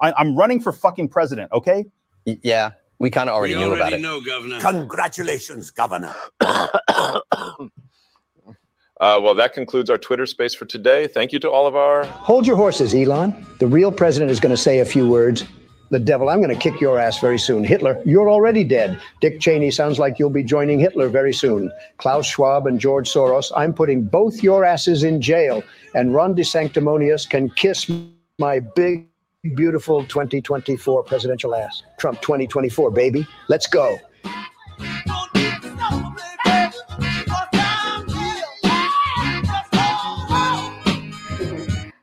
I, I'm running for fucking president. Okay. Yeah we kind of already we knew about already it. know, governor. Congratulations, Governor. Uh, well, that concludes our Twitter space for today. Thank you to all of our. Hold your horses, Elon. The real president is going to say a few words. The devil, I'm going to kick your ass very soon. Hitler, you're already dead. Dick Cheney sounds like you'll be joining Hitler very soon. Klaus Schwab and George Soros, I'm putting both your asses in jail. And Ron DeSanctimonious can kiss my big, beautiful 2024 presidential ass. Trump 2024, baby. Let's go.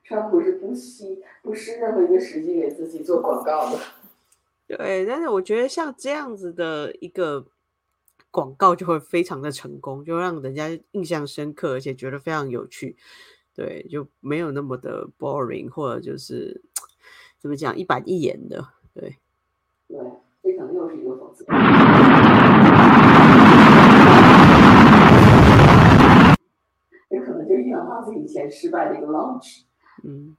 川普是不惜不失任何一个时机给自己做广告的。对，但是我觉得像这样子的一个广告就会非常的成功，就让人家印象深刻，而且觉得非常有趣。对，就没有那么的 boring，或者就是怎么讲一板一眼的，对。对，这可能又是一个讽刺。也可能就是伊朗马斯以前失败的一个 launch。嗯。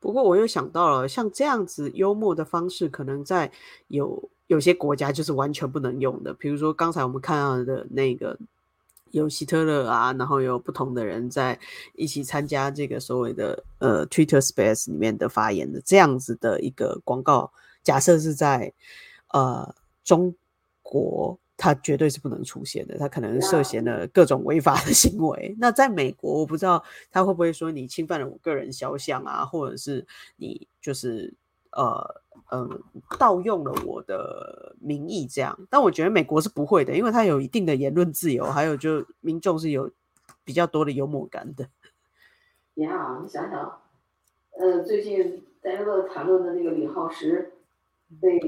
不过我又想到了，像这样子幽默的方式，可能在有有些国家就是完全不能用的。比如说刚才我们看到的那个有希特勒啊，然后有不同的人在一起参加这个所谓的呃 Twitter Space 里面的发言的这样子的一个广告，假设是在呃中国。它绝对是不能出现的，它可能涉嫌了各种违法的行为。那在美国，我不知道他会不会说你侵犯了我个人肖像啊，或者是你就是呃嗯盗用了我的名义这样。但我觉得美国是不会的，因为它有一定的言论自由，还有就民众是有比较多的幽默感的。呀，你想想，呃，最近大家都在谈论的那个李浩石被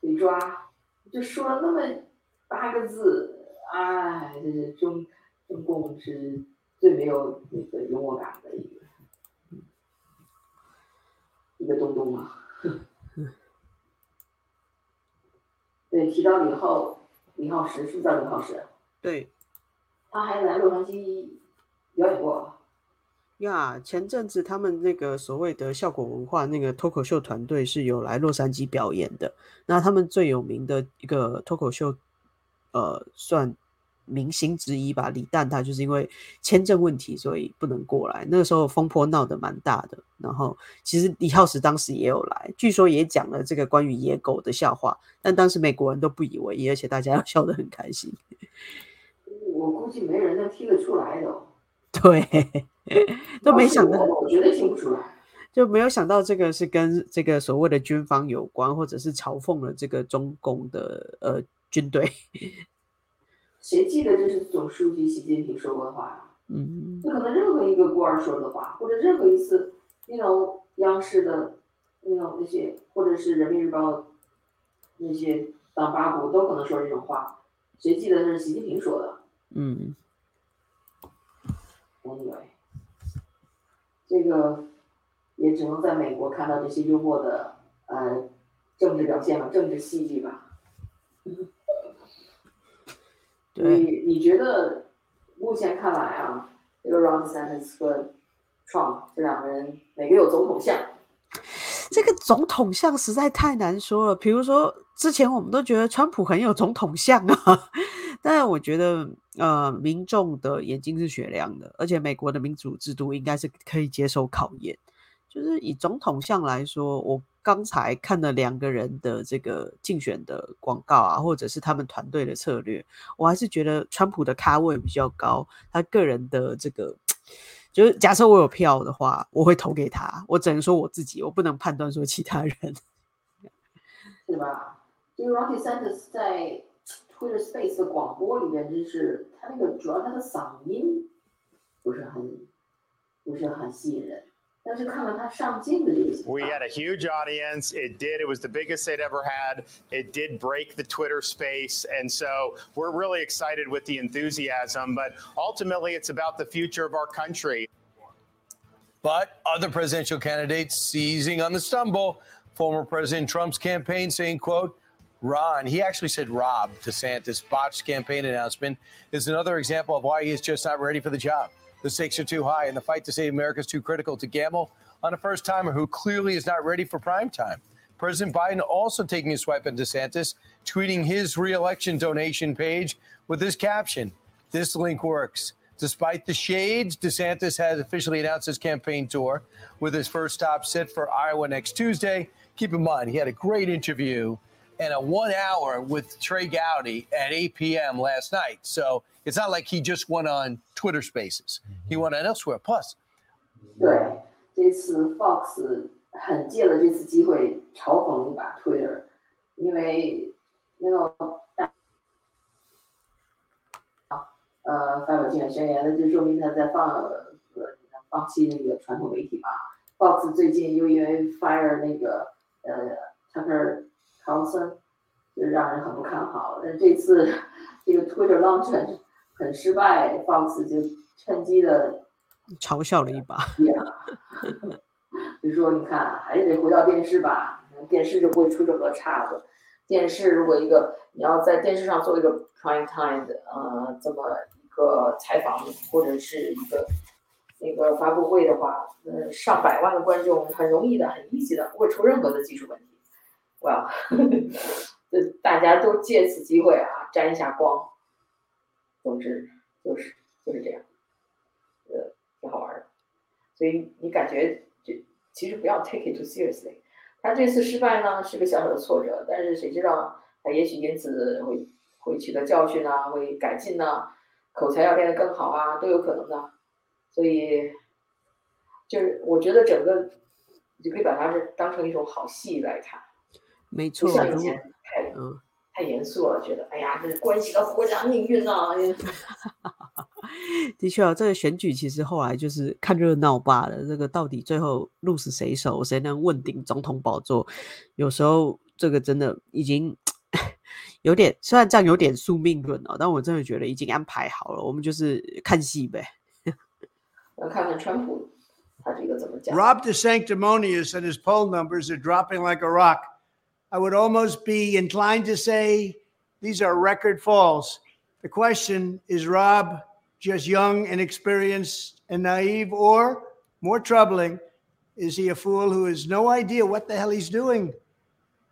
被抓，就说了那么。八个字，哎，这是中中共是最没有那个幽默感的一个一个东东啊。对，提到李浩，李浩石是不是叫李浩石？对，他还来洛杉矶表演过。呀，前阵子他们那个所谓的效果文化那个脱口秀团队是有来洛杉矶表演的。那他们最有名的一个脱口秀。呃，算明星之一吧。李诞他就是因为签证问题，所以不能过来。那个时候风波闹得蛮大的。然后其实李浩石当时也有来，据说也讲了这个关于野狗的笑话，但当时美国人都不以为意，而且大家要 笑得很开心。我估计没人能听得出来的。对，都没想到，我觉得听不出来，就没有想到这个是跟这个所谓的军方有关，或者是嘲讽了这个中共的呃。军队，谁记得这是总书记习近平说过的话呀？嗯，不可能任何一个官儿说的话，或者任何一次那种央视的那种那些，或者是人民日报那些党八股都可能说这种话。谁记得那是习近平说的？嗯，Anyway，这个也只能在美国看到这些幽默的呃政治表现吧，政治戏剧吧。你你觉得目前看来啊，这个 Ron DeSantis 和 Trump 这两个人哪个有总统像？这个总统像实在太难说了。比如说之前我们都觉得川普很有总统像啊，但我觉得呃，民众的眼睛是雪亮的，而且美国的民主制度应该是可以接受考验。就是以总统像来说，我。刚才看了两个人的这个竞选的广告啊，或者是他们团队的策略，我还是觉得川普的咖位比较高。他个人的这个，就是假设我有票的话，我会投给他。我只能说我自己，我不能判断说其他人，是吧？因为 Ronnie Sanders 在 Twitter Space 的广播里面，就是他那个主要他的嗓音不是很不是很吸引人。We had a huge audience. It did. It was the biggest they'd ever had. It did break the Twitter space. And so we're really excited with the enthusiasm. But ultimately, it's about the future of our country. But other presidential candidates seizing on the stumble. Former President Trump's campaign saying, quote, Ron, he actually said Rob to DeSantis' botched campaign announcement is another example of why he is just not ready for the job. The stakes are too high, and the fight to save America is too critical to gamble on a first timer who clearly is not ready for prime time. President Biden also taking a swipe at DeSantis, tweeting his reelection donation page with this caption This link works. Despite the shades, DeSantis has officially announced his campaign tour with his first stop set for Iowa next Tuesday. Keep in mind, he had a great interview and a one hour with Trey Gowdy at 8 p.m. last night. So it's not like he just went on Twitter Spaces. He went on elsewhere. Plus，对，这次 Fox 很借了这次机会嘲讽一把 Twitter，因为那个呃发表竞选宣言的，就说明他在放呃放弃那个传统媒体嘛。Fox 最近又因为 fire 那个呃 Tucker Carlson，就让人很不看好。但这次这个 Twitter launch 很失败，Fox 就趁机的嘲笑了一把。就说你看，还是得回到电视吧，电视就不会出这个岔子。电视如果一个你要在电视上做一个 prime time 的呃这么一个采访或者是一个那个发布会的话，呃上百万的观众很容易的，很 easy 的，不会出任何的技术问题。哇，这大家都借此机会啊沾一下光。总之就是就是这样，呃，挺好玩的。所以你感觉这其实不要 take it too seriously。他这次失败呢是个小小的挫折，但是谁知道他也许因此会会取得教训啊，会改进呐，口才要变得更好啊，都有可能的。所以就是我觉得整个你可以把它是当成一种好戏来看，没错，像以前太嗯太严肃了，觉得哎呀，这关系到国家命运啊。的确啊，这个选举其实后来就是看热闹罢了。这个到底最后鹿死谁手，谁能问鼎总统宝座？有时候这个真的已经 有点，虽然这样有点宿命论哦，但我真的觉得已经安排好了，我们就是看戏呗。要看看川普他这个怎么讲。Rob DeSanctimonious and his poll numbers are dropping like a rock. I would almost be inclined to say these are record falls. The question is Rob just young and experienced and naive, or more troubling, is he a fool who has no idea what the hell he's doing?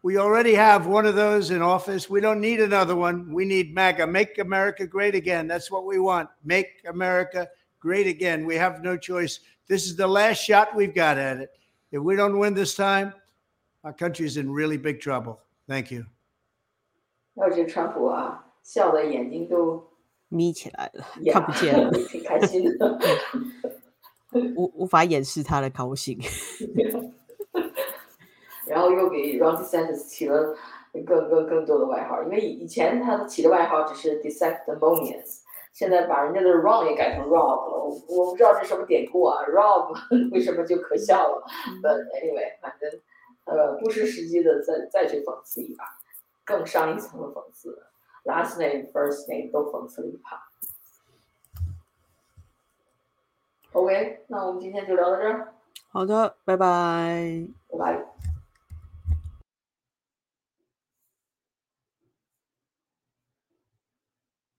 We already have one of those in office. We don't need another one. We need MAGA, make America great again. That's what we want. Make America great again. We have no choice. This is the last shot we've got at it. If we don't win this time, our country is in really big trouble. Thank you. 要是川普啊，笑的眼睛都眯起来了，呀看不见了，挺开心的。无无法掩饰他的高兴。然后又给 Ron DeSantis 起了更更更多的外号，因为以以前他起的外号只是 DeSanctimonious，现在把人家的 Ron 也改成 Rob 了。我我不知道这什么典故啊，Rob 为什么就可笑了？But anyway，反正呃不失时机的再再去讽刺一把，更上一层的讽刺，last name first name 都讽刺了一把。OK，那我们今天就聊到这儿，好的，拜拜。拜拜。